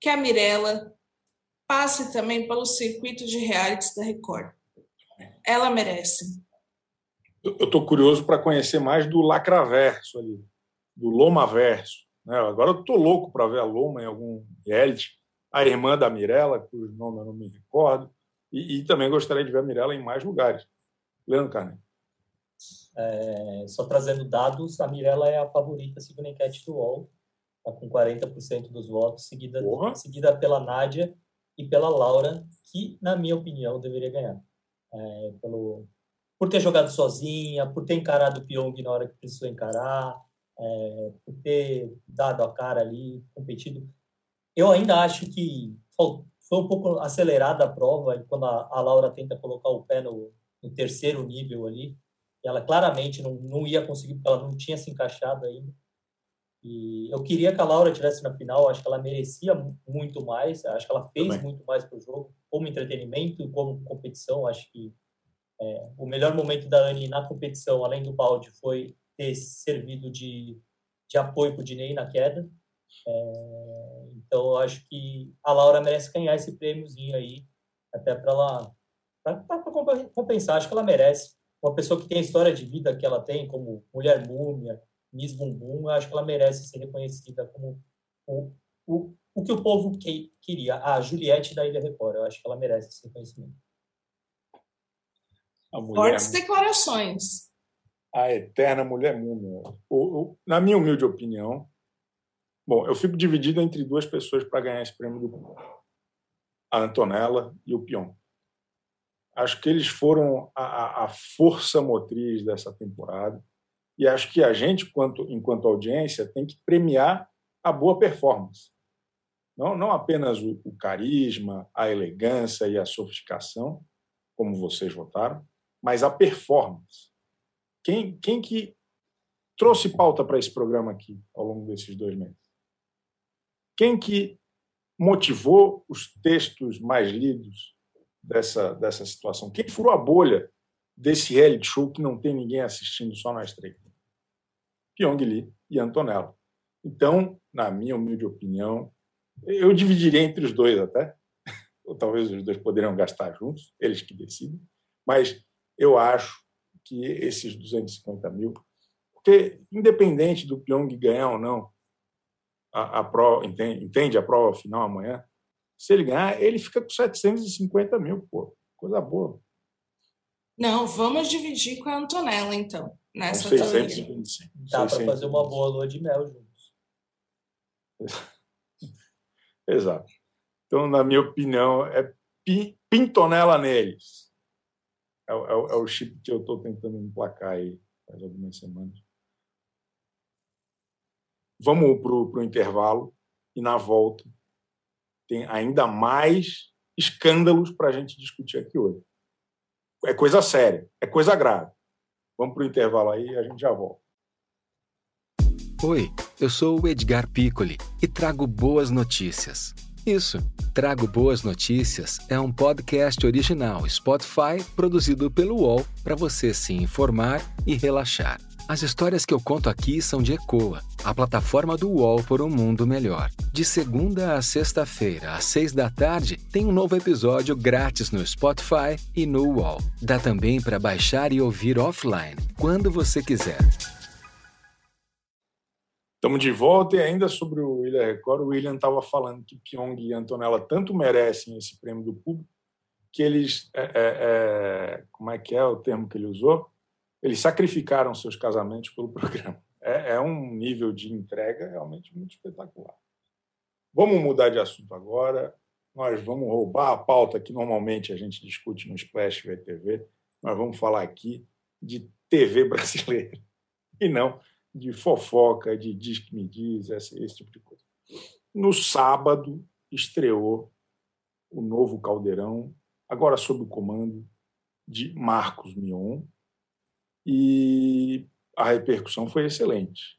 que a Mirella passe também pelo circuito de realities da Record. Ela merece. Eu estou curioso para conhecer mais do Lacraverso ali, do Lomaverso. Né? Agora eu estou louco para ver a Loma em algum reality. A irmã da Mirella, cujo nome eu não me recordo. E, e também gostaria de ver a Mirella em mais lugares. Leandro Carne. É, só trazendo dados, a Mirella é a favorita segundo a enquete do UOL, está com 40% dos votos, seguida, seguida pela Nádia e pela Laura, que, na minha opinião, deveria ganhar. É, pelo, por ter jogado sozinha, por ter encarado o Pyong na hora que precisou encarar, é, por ter dado a cara ali, competido. Eu ainda acho que foi um pouco acelerada a prova, quando a, a Laura tenta colocar o pé no, no terceiro nível ali, ela claramente não, não ia conseguir, porque ela não tinha se encaixado ainda. E eu queria que a Laura tivesse na final, acho que ela merecia muito mais, acho que ela fez Também. muito mais para o jogo, como entretenimento e como competição. Acho que é, o melhor momento da Anne na competição, além do balde, foi ter servido de, de apoio para o Dinei na queda. É, então, acho que a Laura merece ganhar esse prêmiozinho aí, até para ela para compensar. Acho que ela merece. Uma pessoa que tem a história de vida que ela tem, como Mulher Múmia, Miss Bumbum, acho que ela merece ser reconhecida como o, o, o que o povo que, queria. A Juliette da Ilha Record, eu acho que ela merece esse reconhecimento. Fortes declarações. A eterna mulher múmia. na minha humilde opinião, bom, eu fico dividido entre duas pessoas para ganhar esse prêmio do a Antonella e o Pion. Acho que eles foram a, a, força motriz dessa temporada e acho que a gente, quanto, enquanto audiência, tem que premiar a boa performance. Não, não apenas o, o carisma, a elegância e a sofisticação, como vocês votaram, mas a performance. Quem, quem que trouxe pauta para esse programa aqui ao longo desses dois meses? Quem que motivou os textos mais lidos dessa, dessa situação? Quem furou a bolha desse reality show que não tem ninguém assistindo, só nós três? Pyong Lee e Antonella. Então, na minha humilde opinião, eu dividiria entre os dois até, [LAUGHS] ou talvez os dois poderiam gastar juntos, eles que decidem, mas eu acho que esses 250 mil, porque independente do Pyong ganhar ou não a, a prova, entende, entende a prova final amanhã, se ele ganhar, ele fica com 750 mil, pô, coisa boa. Não, vamos dividir com a Antonella, então, nessa 625. Dá para fazer uma boa lua de mel juntos. [LAUGHS] Exato. Então, na minha opinião, é pintonela neles. É, é, é o chip que eu estou tentando emplacar aí faz algumas semanas. Vamos para o intervalo e na volta tem ainda mais escândalos para a gente discutir aqui hoje. É coisa séria, é coisa grave. Vamos para o intervalo aí e a gente já volta. Oi, eu sou o Edgar Piccoli e trago boas notícias. Isso, Trago Boas Notícias é um podcast original Spotify produzido pelo UOL para você se informar e relaxar. As histórias que eu conto aqui são de Ecoa, a plataforma do UOL por um mundo melhor. De segunda a sexta-feira, às seis da tarde, tem um novo episódio grátis no Spotify e no UOL. Dá também para baixar e ouvir offline, quando você quiser. Estamos de volta e ainda sobre o William Record, o William estava falando que Pyong e Antonella tanto merecem esse prêmio do público que eles, é, é, é, como é que é o termo que ele usou? Eles sacrificaram seus casamentos pelo [LAUGHS] programa. É, é um nível de entrega realmente muito espetacular. Vamos mudar de assunto agora. Nós vamos roubar a pauta que normalmente a gente discute no Splash VTV. Nós vamos falar aqui de TV [LAUGHS] brasileira e não de fofoca, de diz que me diz, esse, esse tipo de coisa. No sábado, estreou o novo Caldeirão, agora sob o comando de Marcos Mion, e a repercussão foi excelente.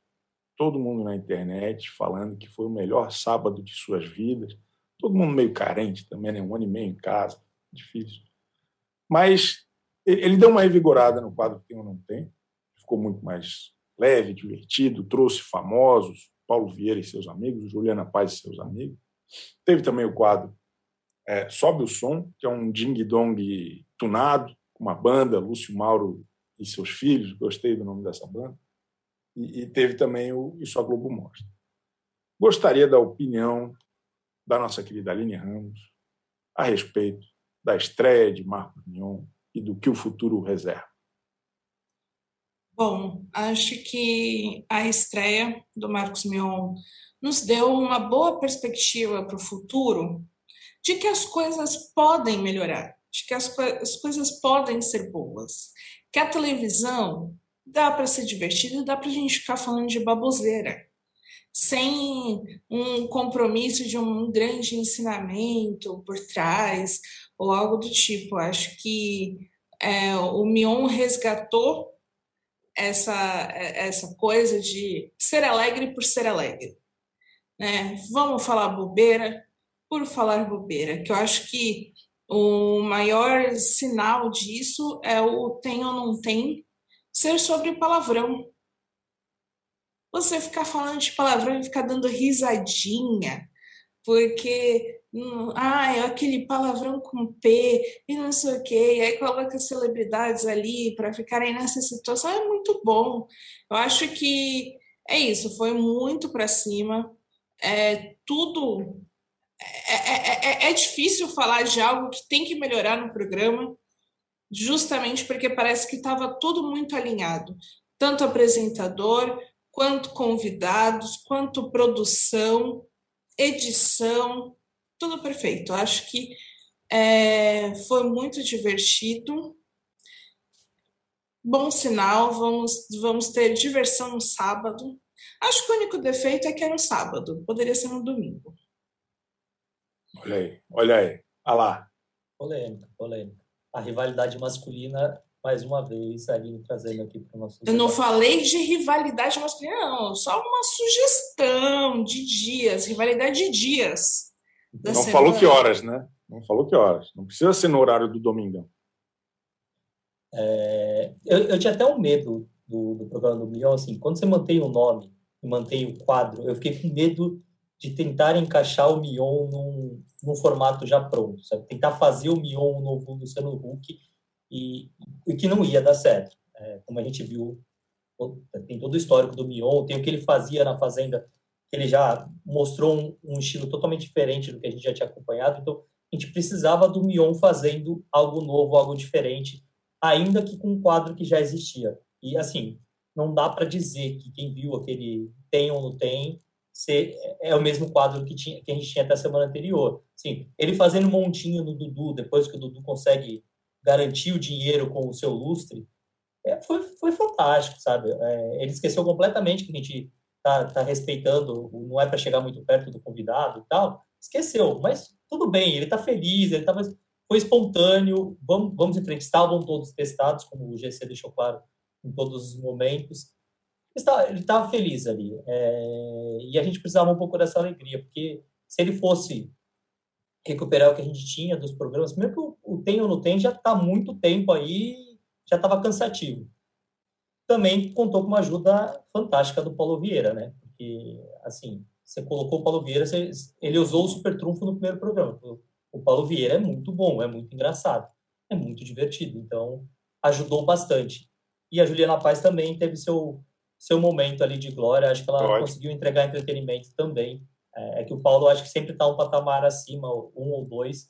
Todo mundo na internet falando que foi o melhor sábado de suas vidas. Todo mundo meio carente também, né? um ano e meio em casa, difícil. Mas ele deu uma revigorada no quadro Tem ou Não Tem, ficou muito mais leve, divertido, trouxe famosos, Paulo Vieira e seus amigos, Juliana Paz e seus amigos. Teve também o quadro é, Sobe o Som, que é um ding-dong tunado, com uma banda, Lúcio Mauro e seus filhos, gostei do nome dessa banda. E, e teve também o Isso a Globo Mostra. Gostaria da opinião da nossa querida Aline Ramos a respeito da estreia de Marco Mignon e do que o futuro reserva. Bom, acho que a estreia do Marcos Mion nos deu uma boa perspectiva para o futuro de que as coisas podem melhorar, de que as, as coisas podem ser boas, que a televisão dá para ser divertida, dá para a gente ficar falando de baboseira, sem um compromisso de um grande ensinamento por trás ou algo do tipo. Acho que é, o Mion resgatou essa, essa coisa de ser alegre por ser alegre. Né? Vamos falar bobeira por falar bobeira, que eu acho que o maior sinal disso é o tem ou não tem ser sobre palavrão. Você ficar falando de palavrão e ficar dando risadinha, porque ah, é aquele palavrão com P e não sei o quê, e aí coloca celebridades ali para ficarem nessa situação, é muito bom. Eu acho que é isso, foi muito para cima, é tudo. É, é, é, é difícil falar de algo que tem que melhorar no programa, justamente porque parece que estava tudo muito alinhado tanto apresentador, quanto convidados, quanto produção, edição, tudo perfeito. Acho que é, foi muito divertido. Bom sinal, vamos, vamos ter diversão no sábado. Acho que o único defeito é que é no sábado, poderia ser no domingo. Olha aí, olha aí. Olha lá. Polêmica, polêmica. A rivalidade masculina, mais uma vez, ali trazendo aqui para o nosso. Eu não falei de rivalidade masculina, não. Só uma sugestão de dias, rivalidade de dias não semana. falou que horas, né? Não falou que horas. Não precisa ser no horário do domingão. É, eu, eu, tinha até um medo do, do programa do Milhão, assim, quando você mantém o nome e mantém o quadro, eu fiquei com medo de tentar encaixar o Mion num, num formato já pronto, sabe? Tentar fazer o Mion novo Luciano Huck e, e que não ia dar certo. É, como a gente viu, tem todo o histórico do Mion, tem o que ele fazia na Fazenda ele já mostrou um, um, estilo totalmente diferente do que a gente já tinha acompanhado. Então, a gente precisava do Mion fazendo algo novo, algo diferente, ainda que com um quadro que já existia. E, assim, não dá para dizer que quem viu aquele tem ou não tem se é o mesmo quadro que, tinha, que a gente tinha até a semana anterior. Sim, ele fazendo um montinho no Dudu, depois que o Dudu consegue garantir o dinheiro com o seu lustre, é, foi, foi fantástico, sabe? É, ele esqueceu completamente que a gente tá, tá respeitando, não é para chegar muito perto do convidado e tal, esqueceu. Mas tudo bem, ele está feliz, ele tava, foi espontâneo, vamos, vamos em frente. Estavam todos testados, como o GC deixou claro em todos os momentos. Ele estava feliz ali. É, e a gente precisava um pouco dessa alegria, porque se ele fosse recuperar o que a gente tinha dos programas, mesmo que o, o tem ou não tem, já está muito tempo aí, já estava cansativo também contou com uma ajuda fantástica do Paulo Vieira, né? Porque, assim, você colocou o Paulo Vieira, você, ele usou o super trunfo no primeiro programa. O Paulo Vieira é muito bom, é muito engraçado, é muito divertido, então ajudou bastante. E a Juliana Paz também teve seu seu momento ali de glória. Acho que ela Pode. conseguiu entregar entretenimento também. É, é, que o Paulo acho que sempre está um patamar acima, um ou dois.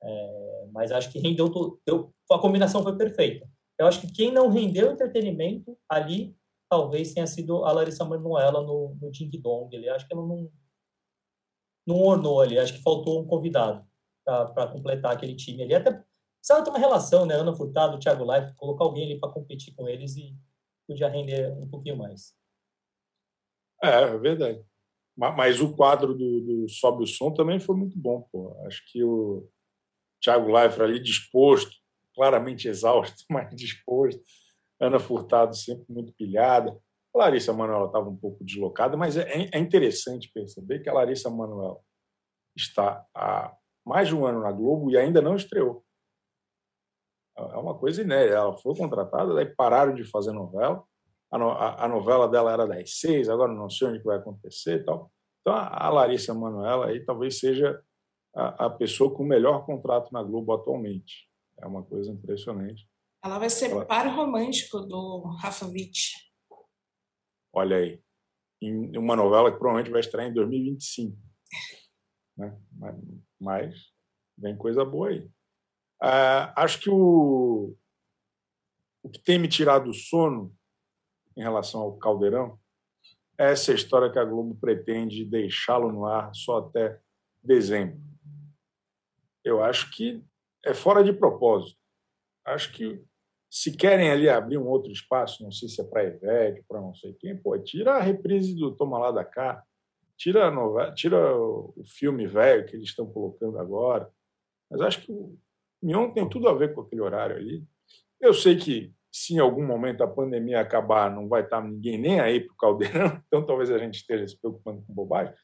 É, mas acho que rendeu, deu, a combinação foi perfeita. Eu acho que quem não rendeu entretenimento ali talvez tenha sido a Larissa Manoela no, no Ding Dong. Ali. Acho que ela não, não ornou ali. Acho que faltou um convidado para completar aquele time ali. Até precisava ter uma relação, né? Ana Furtado, Thiago Life, colocar alguém ali para competir com eles e podia render um pouquinho mais. É, é verdade. Mas o quadro do, do Sobe o Som também foi muito bom. Pô. Acho que o Thiago Leifert ali disposto, claramente exausto, [LAUGHS] mas disposto. Ana Furtado sempre muito pilhada. A Larissa Manoela estava um pouco deslocada, mas é, é interessante perceber que a Larissa Manoela está há mais de um ano na Globo e ainda não estreou. É uma coisa inédita. Ela foi contratada, daí pararam de fazer novela. A, no, a, a novela dela era das seis, agora não sei onde vai acontecer e tal. Então, a, a Larissa Manoela aí talvez seja a, a, pessoa com o melhor contrato na Globo atualmente. É uma coisa impressionante. Ela vai ser Ela... par romântico do Rafa Witt. Olha aí. Em uma novela que provavelmente vai estrear em 2025. Né? Mas, mas vem coisa boa aí. Uh, acho que o, o que tem me tirado o sono em relação ao Caldeirão é essa história que a Globo pretende deixá-lo no ar só até dezembro. Eu acho que é fora de propósito. Acho que se querem ali abrir um outro espaço, não sei se é para Ivete, para não sei quem, pô, tira a reprise do Toma Lá da Cá, tira, a novela, tira o filme velho que eles estão colocando agora. Mas acho que o Mion tem tudo a ver com aquele horário ali. Eu sei que se em algum momento a pandemia acabar, não vai estar ninguém nem aí para o caldeirão, [LAUGHS] então talvez a gente esteja se preocupando com bobagem.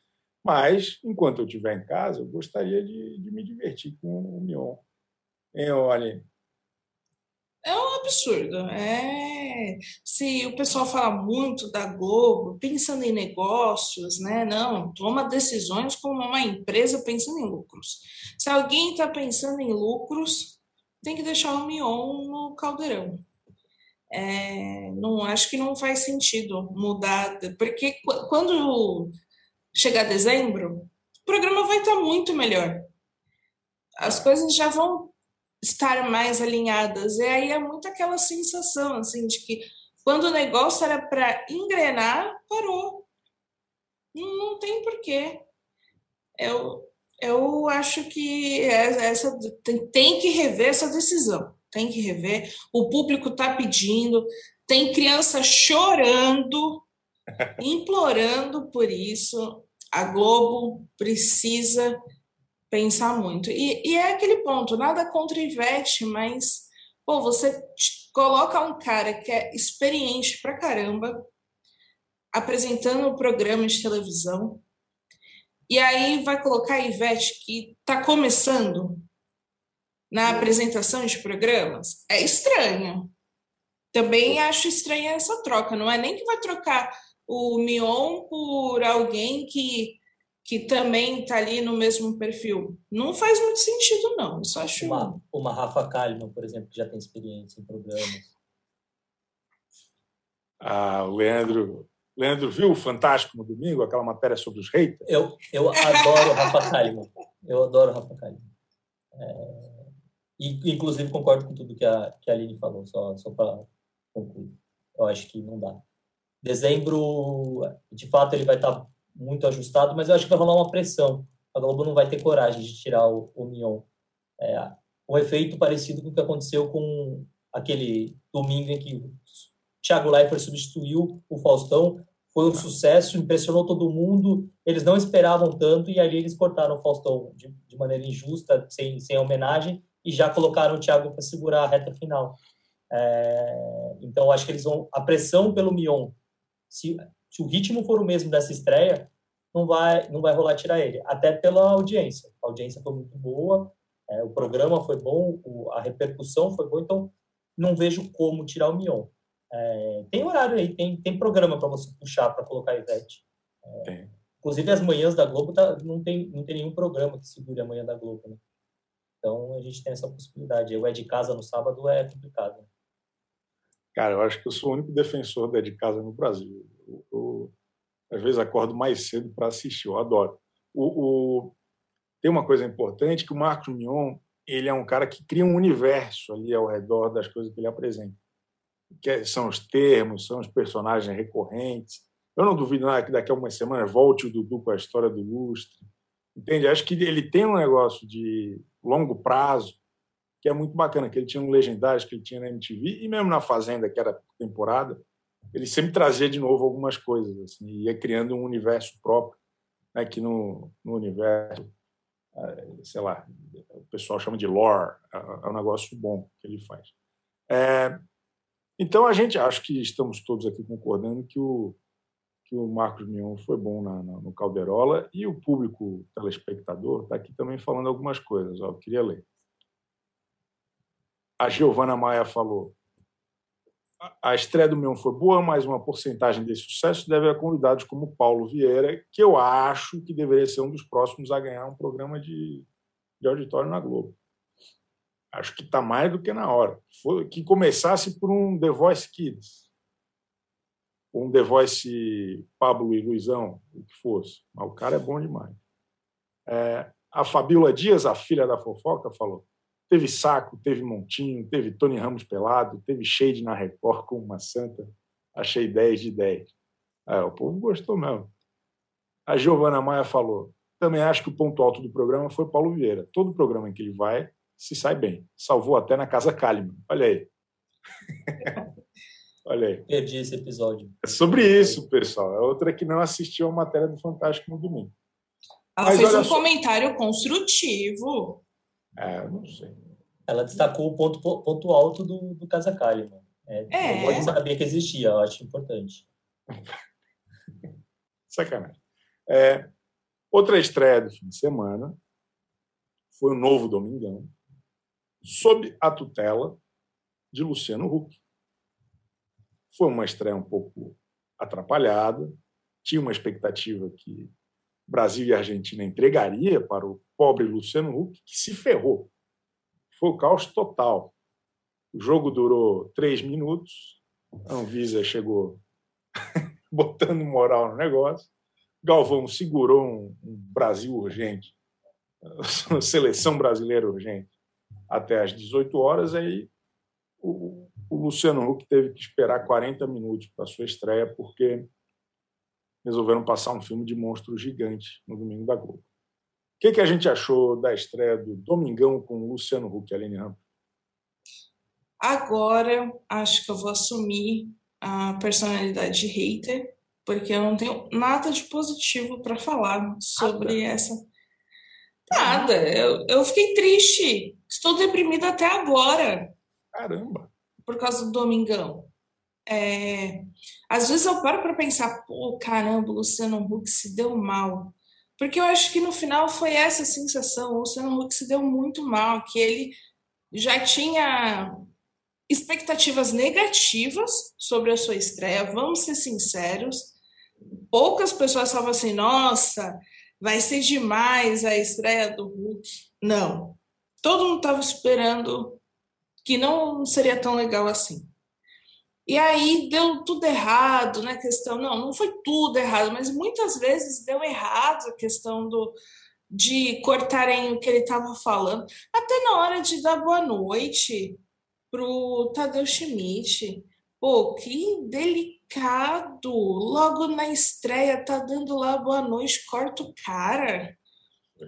Mas, enquanto eu estiver em casa, eu gostaria de, de me divertir com o Mion. Hein, Aline? Absurdo. É... Se o pessoal fala muito da Globo, pensando em negócios, né? Não, toma decisões como uma empresa pensando em lucros. Se alguém está pensando em lucros, tem que deixar o Mion no caldeirão. É, não acho que não faz sentido mudar, porque quando chegar dezembro, o programa vai estar muito melhor. As coisas já vão estar mais alinhadas. E aí é muito aquela sensação assim de que quando o negócio era para engrenar, parou. Não, tem porquê. Eu, eu acho que é, essa tem, tem que rever essa decisão. Tem que rever. O público está pedindo, tem criança chorando, [LAUGHS] implorando por isso. A Globo precisa pensar muito. E, e é aquele ponto, nada contra Ivete, mas pô, você coloca um cara que é experiente pra caramba apresentando o um programa de televisão e aí vai colocar a Ivete que está começando na apresentação de programas, é estranho. Também acho estranha essa troca. Não é nem que vai trocar o Mion por alguém que que também está ali no mesmo perfil. Não faz muito sentido, não. Isso acho. Uma, uma Rafa Kalimann, por exemplo, que já tem experiência em programas. Ah, o Leandro. Leandro viu o Fantástico no domingo, aquela matéria sobre os haters? Eu, eu adoro Rafa Kalimann. Eu adoro Rafa Kalimann. É, e, inclusive, concordo com tudo que a, que a Aline falou, só, só para concluir. Eu acho que não dá. Dezembro, de fato, ele vai estar tá muito ajustado, mas eu acho que vai rolar uma pressão. A Globo não vai ter coragem de tirar o, o Mion. É, um efeito parecido com o que aconteceu com aquele domingo em que o Thiago Leifert substituiu o Faustão. Foi um sucesso, impressionou todo mundo. Eles não esperavam tanto e ali eles cortaram o Faustão de, de maneira injusta, sem, sem homenagem, e já colocaram o Thiago para segurar a reta final. É, então, acho que eles vão. A pressão pelo Mion, se se o ritmo for o mesmo dessa estreia, não vai, não vai rolar tirar ele. Até pela audiência. A audiência foi muito boa, é, o programa foi bom, o, a repercussão foi boa, então não vejo como tirar o Mion. É, tem horário aí, tem, tem programa para você puxar para colocar a Ivete. É, inclusive, as manhãs da Globo tá, não, tem, não tem nenhum programa que segure a manhã da Globo. Né? Então, a gente tem essa possibilidade. Eu é de casa no sábado é complicado. Cara, eu acho que eu sou o único defensor da de casa no Brasil. Eu, eu, às vezes acordo mais cedo para assistir, eu adoro. O, o, tem uma coisa importante que o Marcos Mion ele é um cara que cria um universo ali ao redor das coisas que ele apresenta. Que é, são os termos, são os personagens recorrentes. Eu não duvido nada que daqui a algumas semanas volte o Dudu com a história do Lustre. Entende? Acho que ele tem um negócio de longo prazo que é muito bacana, que ele tinha um legendário que ele tinha na MTV e mesmo na Fazenda, que era temporada, ele sempre trazia de novo algumas coisas, assim, ia criando um universo próprio, né, que no, no universo, eh, sei lá, o pessoal chama de lore, é, é um negócio bom que ele faz. É, então a gente acho que estamos todos aqui concordando que o que o Marcos Mion foi bom na, na, no Calderola e o público telespectador está aqui também falando algumas coisas. Ó, eu queria ler. A Giovana Maia falou: a estreia do Mion foi boa, mas uma porcentagem desse sucesso deve a convidados como Paulo Vieira, que eu acho que deveria ser um dos próximos a ganhar um programa de, de auditório na Globo. Acho que está mais do que na hora. Foi, que começasse por um The Voice Kids um The Voice Pablo e Luizão, o que fosse. Mas o cara é bom demais. É, a Fabíola Dias, a filha da fofoca, falou: teve saco, teve montinho, teve Tony Ramos pelado, teve shade na Record com uma santa. Achei 10 de 10. É, o povo gostou mesmo. A Giovana Maia falou: também acho que o ponto alto do programa foi Paulo Vieira. Todo programa em que ele vai, se sai bem. Salvou até na Casa Kalimann. Olha aí. [LAUGHS] Olha aí. Perdi esse episódio. É sobre isso, pessoal. É outra que não assistiu a matéria do Fantástico no domingo. Ela Mas fez um só... comentário construtivo. É, não sei. Ela destacou o ponto, ponto alto do, do Casa Kalimann. É, é. Eu não sabia que existia, eu acho importante. [LAUGHS] Sacanagem. É, outra estreia do fim de semana foi o novo Domingão, sob a tutela de Luciano Huck. Foi uma estreia um pouco atrapalhada. Tinha uma expectativa que Brasil e Argentina entregaria para o pobre Luciano Huck, que se ferrou. Foi o caos total. O jogo durou três minutos. A Anvisa chegou [LAUGHS] botando moral no negócio. Galvão segurou um, Brasil urgente, [LAUGHS] seleção brasileira urgente, até às 18 horas. Aí o, o Luciano Huck teve que esperar 40 minutos para sua estreia, porque resolveram passar um filme de monstro gigante no domingo da Globo. O que, que a gente achou da estreia do Domingão com o Luciano Huck, Aline Ramos? Agora, acho que eu vou assumir a personalidade de hater, porque eu não tenho nada de positivo para falar sobre nada. essa. Nada. Eu, eu fiquei triste. Estou deprimida até agora. Caramba! por causa do Domingão. É, às vezes eu paro para pensar, pô, caramba, o Luciano Huck se deu mal. Porque eu acho que no final foi essa sensação, o Luciano Huck se deu muito mal, que ele já tinha expectativas negativas sobre a sua estreia, vamos ser sinceros. Poucas pessoas estavam assim, nossa, vai ser demais a estreia do Hulk. Não. Todo mundo estava esperando que não seria tão legal assim. E aí deu tudo errado na né, questão, não, não foi tudo errado, mas muitas vezes deu errado a questão do de cortarem o que ele estava falando, até na hora de dar boa noite pro Tadeu Schmidt. Pô, que delicado! Logo na estreia tá dando lá boa noite, corta o cara.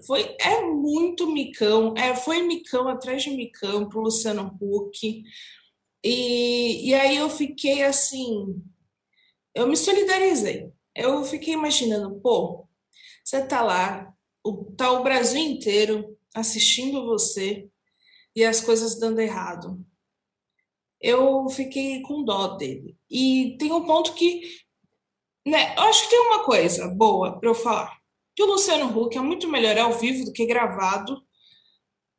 Foi, é muito micão, é, foi micão atrás de micão pro Luciano Huck. E, e aí eu fiquei assim, eu me solidarizei. Eu fiquei imaginando, pô, você tá lá, o, tá o Brasil inteiro assistindo você e as coisas dando errado. Eu fiquei com dó dele. E tem um ponto que, né, eu acho que tem uma coisa boa para eu falar que o Luciano Huck é muito melhor ao vivo do que gravado.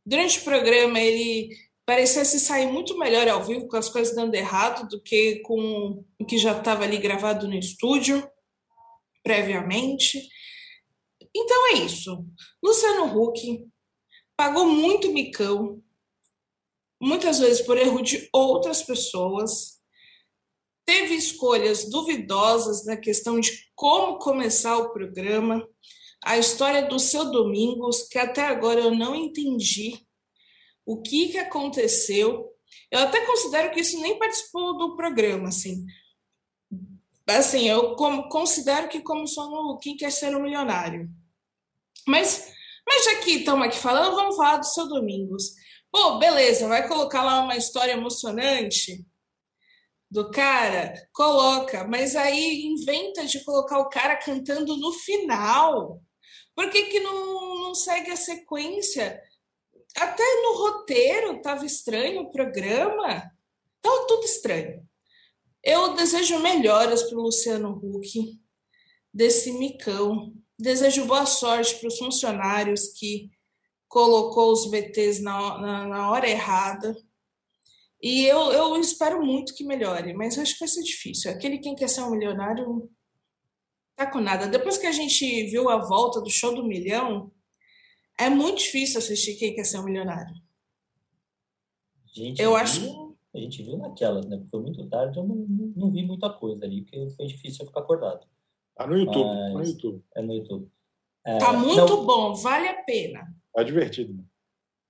Durante o programa, ele parecia se sair muito melhor ao vivo, com as coisas dando errado, do que com o que já estava ali gravado no estúdio, previamente. Então é isso. Luciano Huck pagou muito micão, muitas vezes por erro de outras pessoas. teve escolhas duvidosas na questão de como começar o programa, a história do seu Domingos, que até agora eu não entendi o que, que aconteceu. Eu até considero que isso nem participou do programa, assim. Assim, eu considero que começou no Quem Quer Ser um Milionário. Mas, mas já que estamos aqui falando, vamos falar do seu Domingos. Pô, beleza, vai colocar lá uma história emocionante do cara? Coloca, mas aí inventa de colocar o cara cantando no final. Por que, que não, não segue a sequência? Até no roteiro estava estranho o programa. Estava tudo estranho. Eu desejo melhoras para o Luciano Huck, desse micão. Desejo boa sorte para os funcionários que colocou os VTs na, na, na hora errada. E eu, eu espero muito que melhore, mas acho que vai ser difícil. Aquele quem quer ser um milionário tá com nada. Depois que a gente viu a volta do show do milhão, é muito difícil assistir Quem Quer Ser um Milionário. Gente, eu acho. A gente viu naquelas, né? Foi muito tarde, eu não, não, vi muita coisa ali, porque foi difícil eu ficar acordado. Tá no YouTube. Mas... no YouTube. É no YouTube. É... Tá muito não... bom, vale a pena. Tá divertido.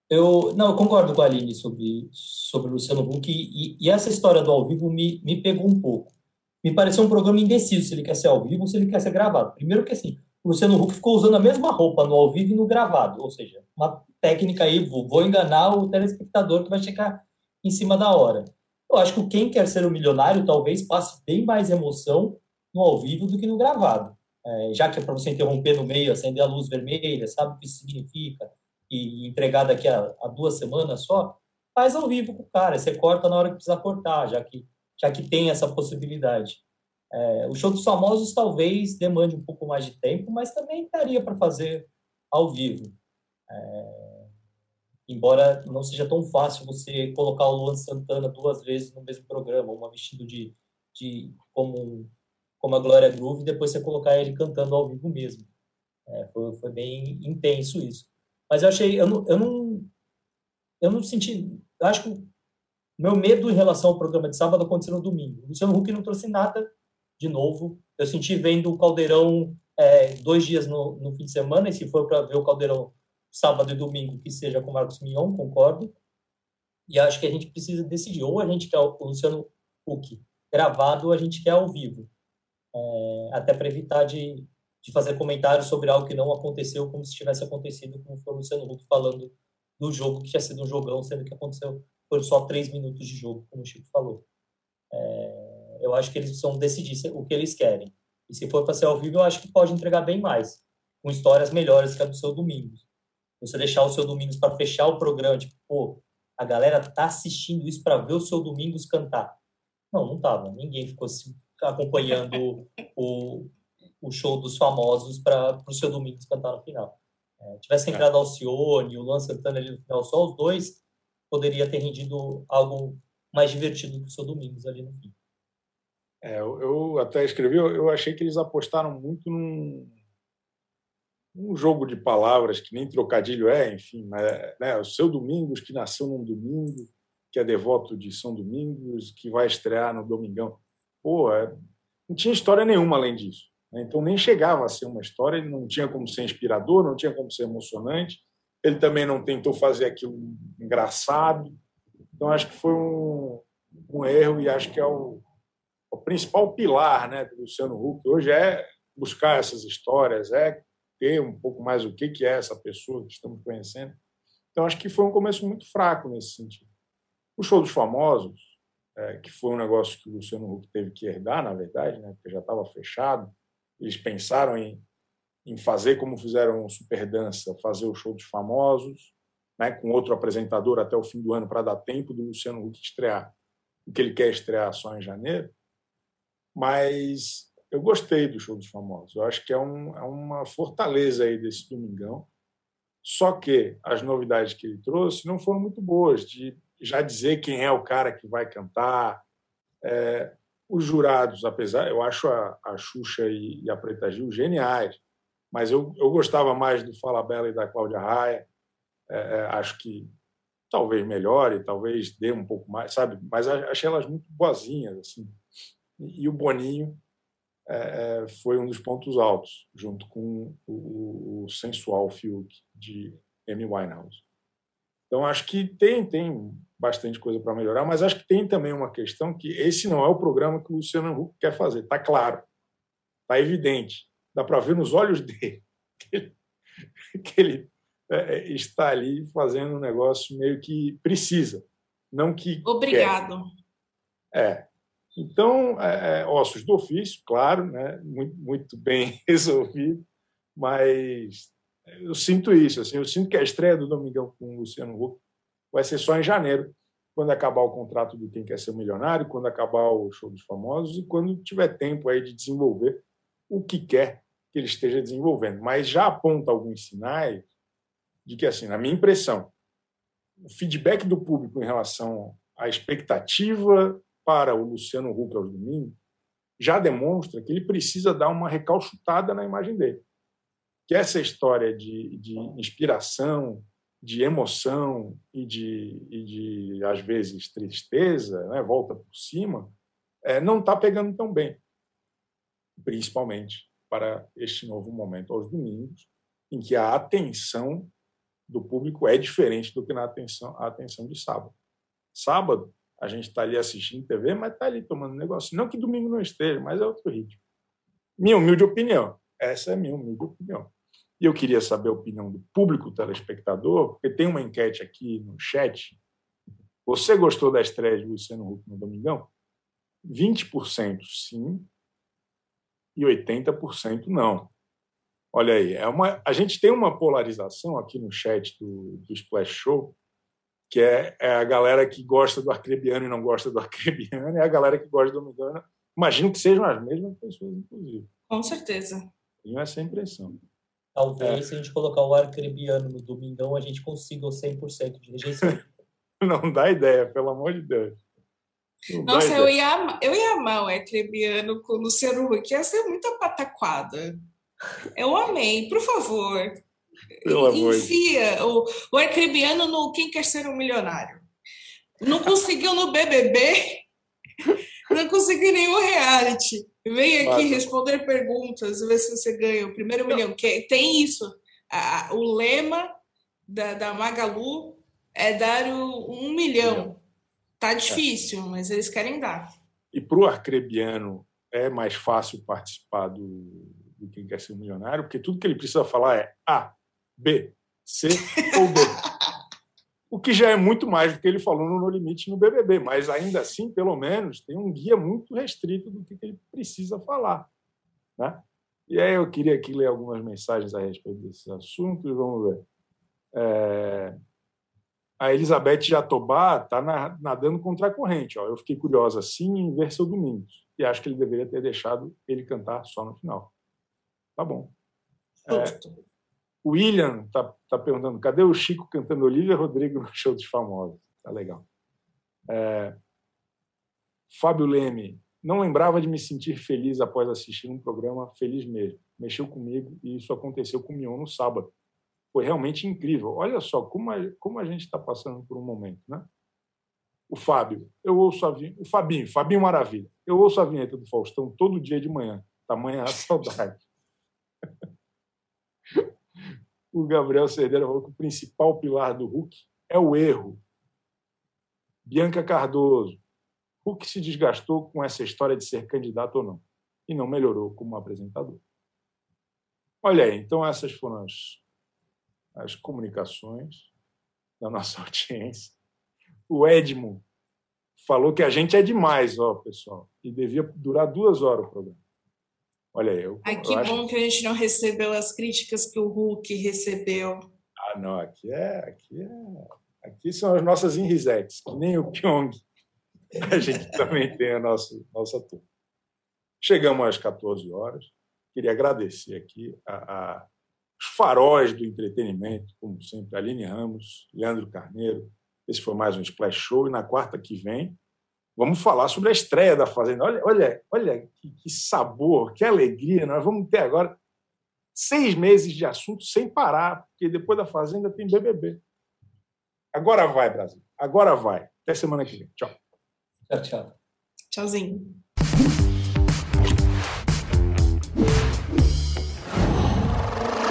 Eu, não, eu concordo com a Aline sobre, sobre o Luciano Huck e, e, essa história do ao vivo me, me pegou um pouco. Me pareceu um programa indeciso se ele quer ser ao vivo ou se ele quer ser gravado. Primeiro que assim, o Luciano Huck ficou usando a mesma roupa no ao vivo e no gravado, ou seja, uma técnica aí, vou, enganar o telespectador que vai chegar em cima da hora. Eu acho que quem quer ser um milionário talvez passe bem mais emoção no ao vivo do que no gravado. É, já que é para você interromper no meio, acender a luz vermelha, sabe o que significa, e entregar daqui a, a, duas semanas só, faz ao vivo com o cara. Você corta na hora que precisa cortar, já que, já que tem essa possibilidade. É, o show dos famosos talvez demande um pouco mais de tempo, mas também daria para fazer ao vivo. É, embora não seja tão fácil você colocar o Luan Santana duas vezes no mesmo programa, uma vestido de, de como, como a Glória Groove, e depois você colocar ele cantando ao vivo mesmo. É, foi, foi bem intenso isso. Mas eu achei, eu não, eu não, eu não senti, eu acho que meu medo em relação ao programa de sábado aconteceu no domingo. O Luciano Huck não trouxe nada de novo. Eu senti vendo o Caldeirão é, dois dias no, no, fim de semana, e se for para ver o Caldeirão sábado e domingo, que seja com o Marcos Mion, concordo. E acho que a gente precisa decidir, ou a gente quer o Luciano Huck gravado, ou a gente quer ao vivo. É, até para evitar de, de fazer comentários sobre algo que não aconteceu, como se tivesse acontecido, como foi o Luciano Huck falando do jogo, que tinha sido um jogão, sendo que aconteceu, foram só três minutos de jogo, como o Chico falou. É, eu acho que eles precisam decidir o que eles querem. E se for para ser ao vivo, eu acho que pode entregar bem mais, com histórias melhores que a do seu Domingos. Você deixar o seu Domingos para fechar o programa, tipo, pô, a galera tá assistindo isso para ver o seu Domingos cantar. Não, não tava. Ninguém ficou acompanhando [LAUGHS] o, o show dos famosos para o seu Domingos cantar no final. É, tivesse é. entrado Alcione, o Luan Santana ali no final, só os dois, poderia ter rendido algo mais divertido que o seu Domingos ali no fim. É, eu até escrevi, eu achei que eles apostaram muito num, num jogo de palavras que nem trocadilho é, enfim, mas, né, o seu Domingos, que nasceu num domingo, que é devoto de São Domingos, que vai estrear no Domingão. Pô, é, não tinha história nenhuma além disso. Né? Então nem chegava a ser uma história, não tinha como ser inspirador, não tinha como ser emocionante. Ele também não tentou fazer aquilo engraçado. Então acho que foi um, um erro e acho que é o o principal pilar né, do Luciano Huck hoje é buscar essas histórias, é ter um pouco mais o que é essa pessoa que estamos conhecendo. Então, acho que foi um começo muito fraco nesse sentido. O show dos famosos, é, que foi um negócio que o Luciano Huck teve que herdar, na verdade, né, porque já estava fechado, eles pensaram em, em fazer como fizeram o Super Dança, fazer o show dos famosos, né, com outro apresentador até o fim do ano para dar tempo do Luciano Huck estrear, o que ele quer estrear só em janeiro mas eu gostei do Show dos Famosos. Eu acho que é, um, é uma fortaleza aí desse domingão. Só que as novidades que ele trouxe não foram muito boas, de já dizer quem é o cara que vai cantar. É, os jurados, apesar, eu acho a, a Xuxa e, e a Preta Gil geniais, mas eu, eu gostava mais do Fala Bela e da Cláudia Raia. É, é, acho que talvez melhore, talvez dê um pouco mais, sabe? Mas achei elas muito boazinhas, assim. E, o Boninho é, é, foi um dos pontos altos, junto com o, o sensual Fiuk de Amy Winehouse. Então, acho que tem, tem bastante coisa para melhorar, mas acho que tem também uma questão que esse não é o programa que o Luciano Huck quer fazer. Está claro, está evidente, dá para ver nos olhos [LAUGHS] dele que ele, que ele é, é, está ali fazendo um negócio meio que precisa, não que. Obrigado. Quer. É. Então, é, é, ossos do ofício, claro, né? muito, muito bem [LAUGHS] resolvido, mas eu sinto isso. Assim, eu sinto que a estreia do Domingão com o Luciano Huck vai ser só em janeiro, quando acabar o contrato do Quem Quer Ser Milionário, quando acabar o Show dos Famosos e quando tiver tempo aí de desenvolver o que quer que ele esteja desenvolvendo. Mas já aponta alguns sinais de que, assim, na minha impressão, o feedback do público em relação à expectativa para o Luciano Huck aos domingos já demonstra que ele precisa dar uma recalchutada na imagem dele. Que essa história de, de inspiração, de emoção e de, e de, às vezes, tristeza, né, volta por cima, é, não está pegando tão bem, principalmente para este novo momento aos domingos, em que a atenção do público é diferente do que na atenção, a atenção de sábado. Sábado, a gente está ali assistindo TV, mas está ali tomando negócio. Não que domingo não esteja, mas é outro ritmo. Minha humilde opinião. Essa é a minha humilde opinião. E eu queria saber a opinião do público telespectador, porque tem uma enquete aqui no chat. Você gostou da estreia de Luciano Huck no Domingão? 20% sim e 80% não. Olha aí, é uma, a gente tem uma polarização aqui no chat do, do Splash Show, que é, é, a galera que gosta do arcrebiano e não gosta do arcrebiano, [LAUGHS] e a galera que gosta do domingano. Imagino que sejam as mesmas pessoas, inclusive. Com certeza. Tenho essa impressão. Talvez, é. se a gente colocar o arcrebiano no domingão, a gente consiga o 100% de rejeição. [LAUGHS] não dá ideia, pelo amor de Deus. Não Nossa, eu ia, eu ia amar o arcrebiano com o Luciano Huck. Ia ser muita pataquada. Eu amei, por favor. Pelo Enfia o, o arcrebiano no Quem Quer Ser um Milionário. Não conseguiu no BBB, [LAUGHS] não conseguiu nenhum reality. Vem aqui responder perguntas, ver se você ganha o primeiro milhão. Que tem isso. A, o lema da, da Magalu é dar o, um milhão. Tá difícil, é. mas eles querem dar. E para o arcrebiano é mais fácil participar do, do Quem Quer Ser Milionário, porque tudo que ele precisa falar é A, B, C ou D. o que já é muito mais do que ele falou no No Limite no BBB, mas ainda assim, pelo menos, tem um guia muito restrito do que ele precisa falar. Né? E aí eu queria aqui ler algumas mensagens a respeito desse assunto e vamos ver. É... A Elizabeth Jatobá está nadando contra a corrente. Ó. Eu fiquei curiosa sim em ver seu Domingos e acho que ele deveria ter deixado ele cantar só no final. Tá bom. É, o William está tá perguntando: cadê o Chico cantando Olivia Rodrigo no show dos famosos? Tá legal. É, Fábio Leme, não lembrava de me sentir feliz após assistir um programa feliz mesmo. Mexeu comigo e isso aconteceu com o Mion no sábado. Foi realmente incrível. Olha só como a, como a gente está passando por um momento, né? O Fábio, eu ouço a vinheta, o Fabinho, Fabinho Maravilha. Eu ouço a vinheta do Faustão todo dia de manhã. Tamanha a [LAUGHS] saudade o Gabriel Cerdeira falou que o principal pilar do Hulk é o erro. Bianca Cardoso. Hulk se desgastou com essa história de ser candidato ou não e não melhorou como apresentador. Olha aí, então essas foram as, as comunicações da nossa [LAUGHS] audiência. O Edmo falou que a gente é demais, ó, pessoal, e devia durar duas horas o programa. Olha, eu. Ai, que eu bom acho... que a gente não recebeu as críticas que o Hulk recebeu. Ah, não, aqui é. Aqui, é, aqui são as nossas inrisetes, que nem o Pyong. [LAUGHS] A gente também tem a nossa, nossa turma. Chegamos às 14 horas. Queria agradecer aqui a, a, os faróis do entretenimento, como sempre, Aline Ramos, Leandro Carneiro. Esse foi mais um Splash Show. E na quarta que vem, Vamos falar sobre a estreia da Fazenda. Olha, olha, olha que, sabor, que alegria né? nós vamos ter agora. Seis meses de assunto sem parar, porque depois da Fazenda tem BBB. Agora vai, Brasil. Agora vai. Até semana que vem. Tchau. Tchau, tchau. Tchauzinho.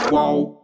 Qual?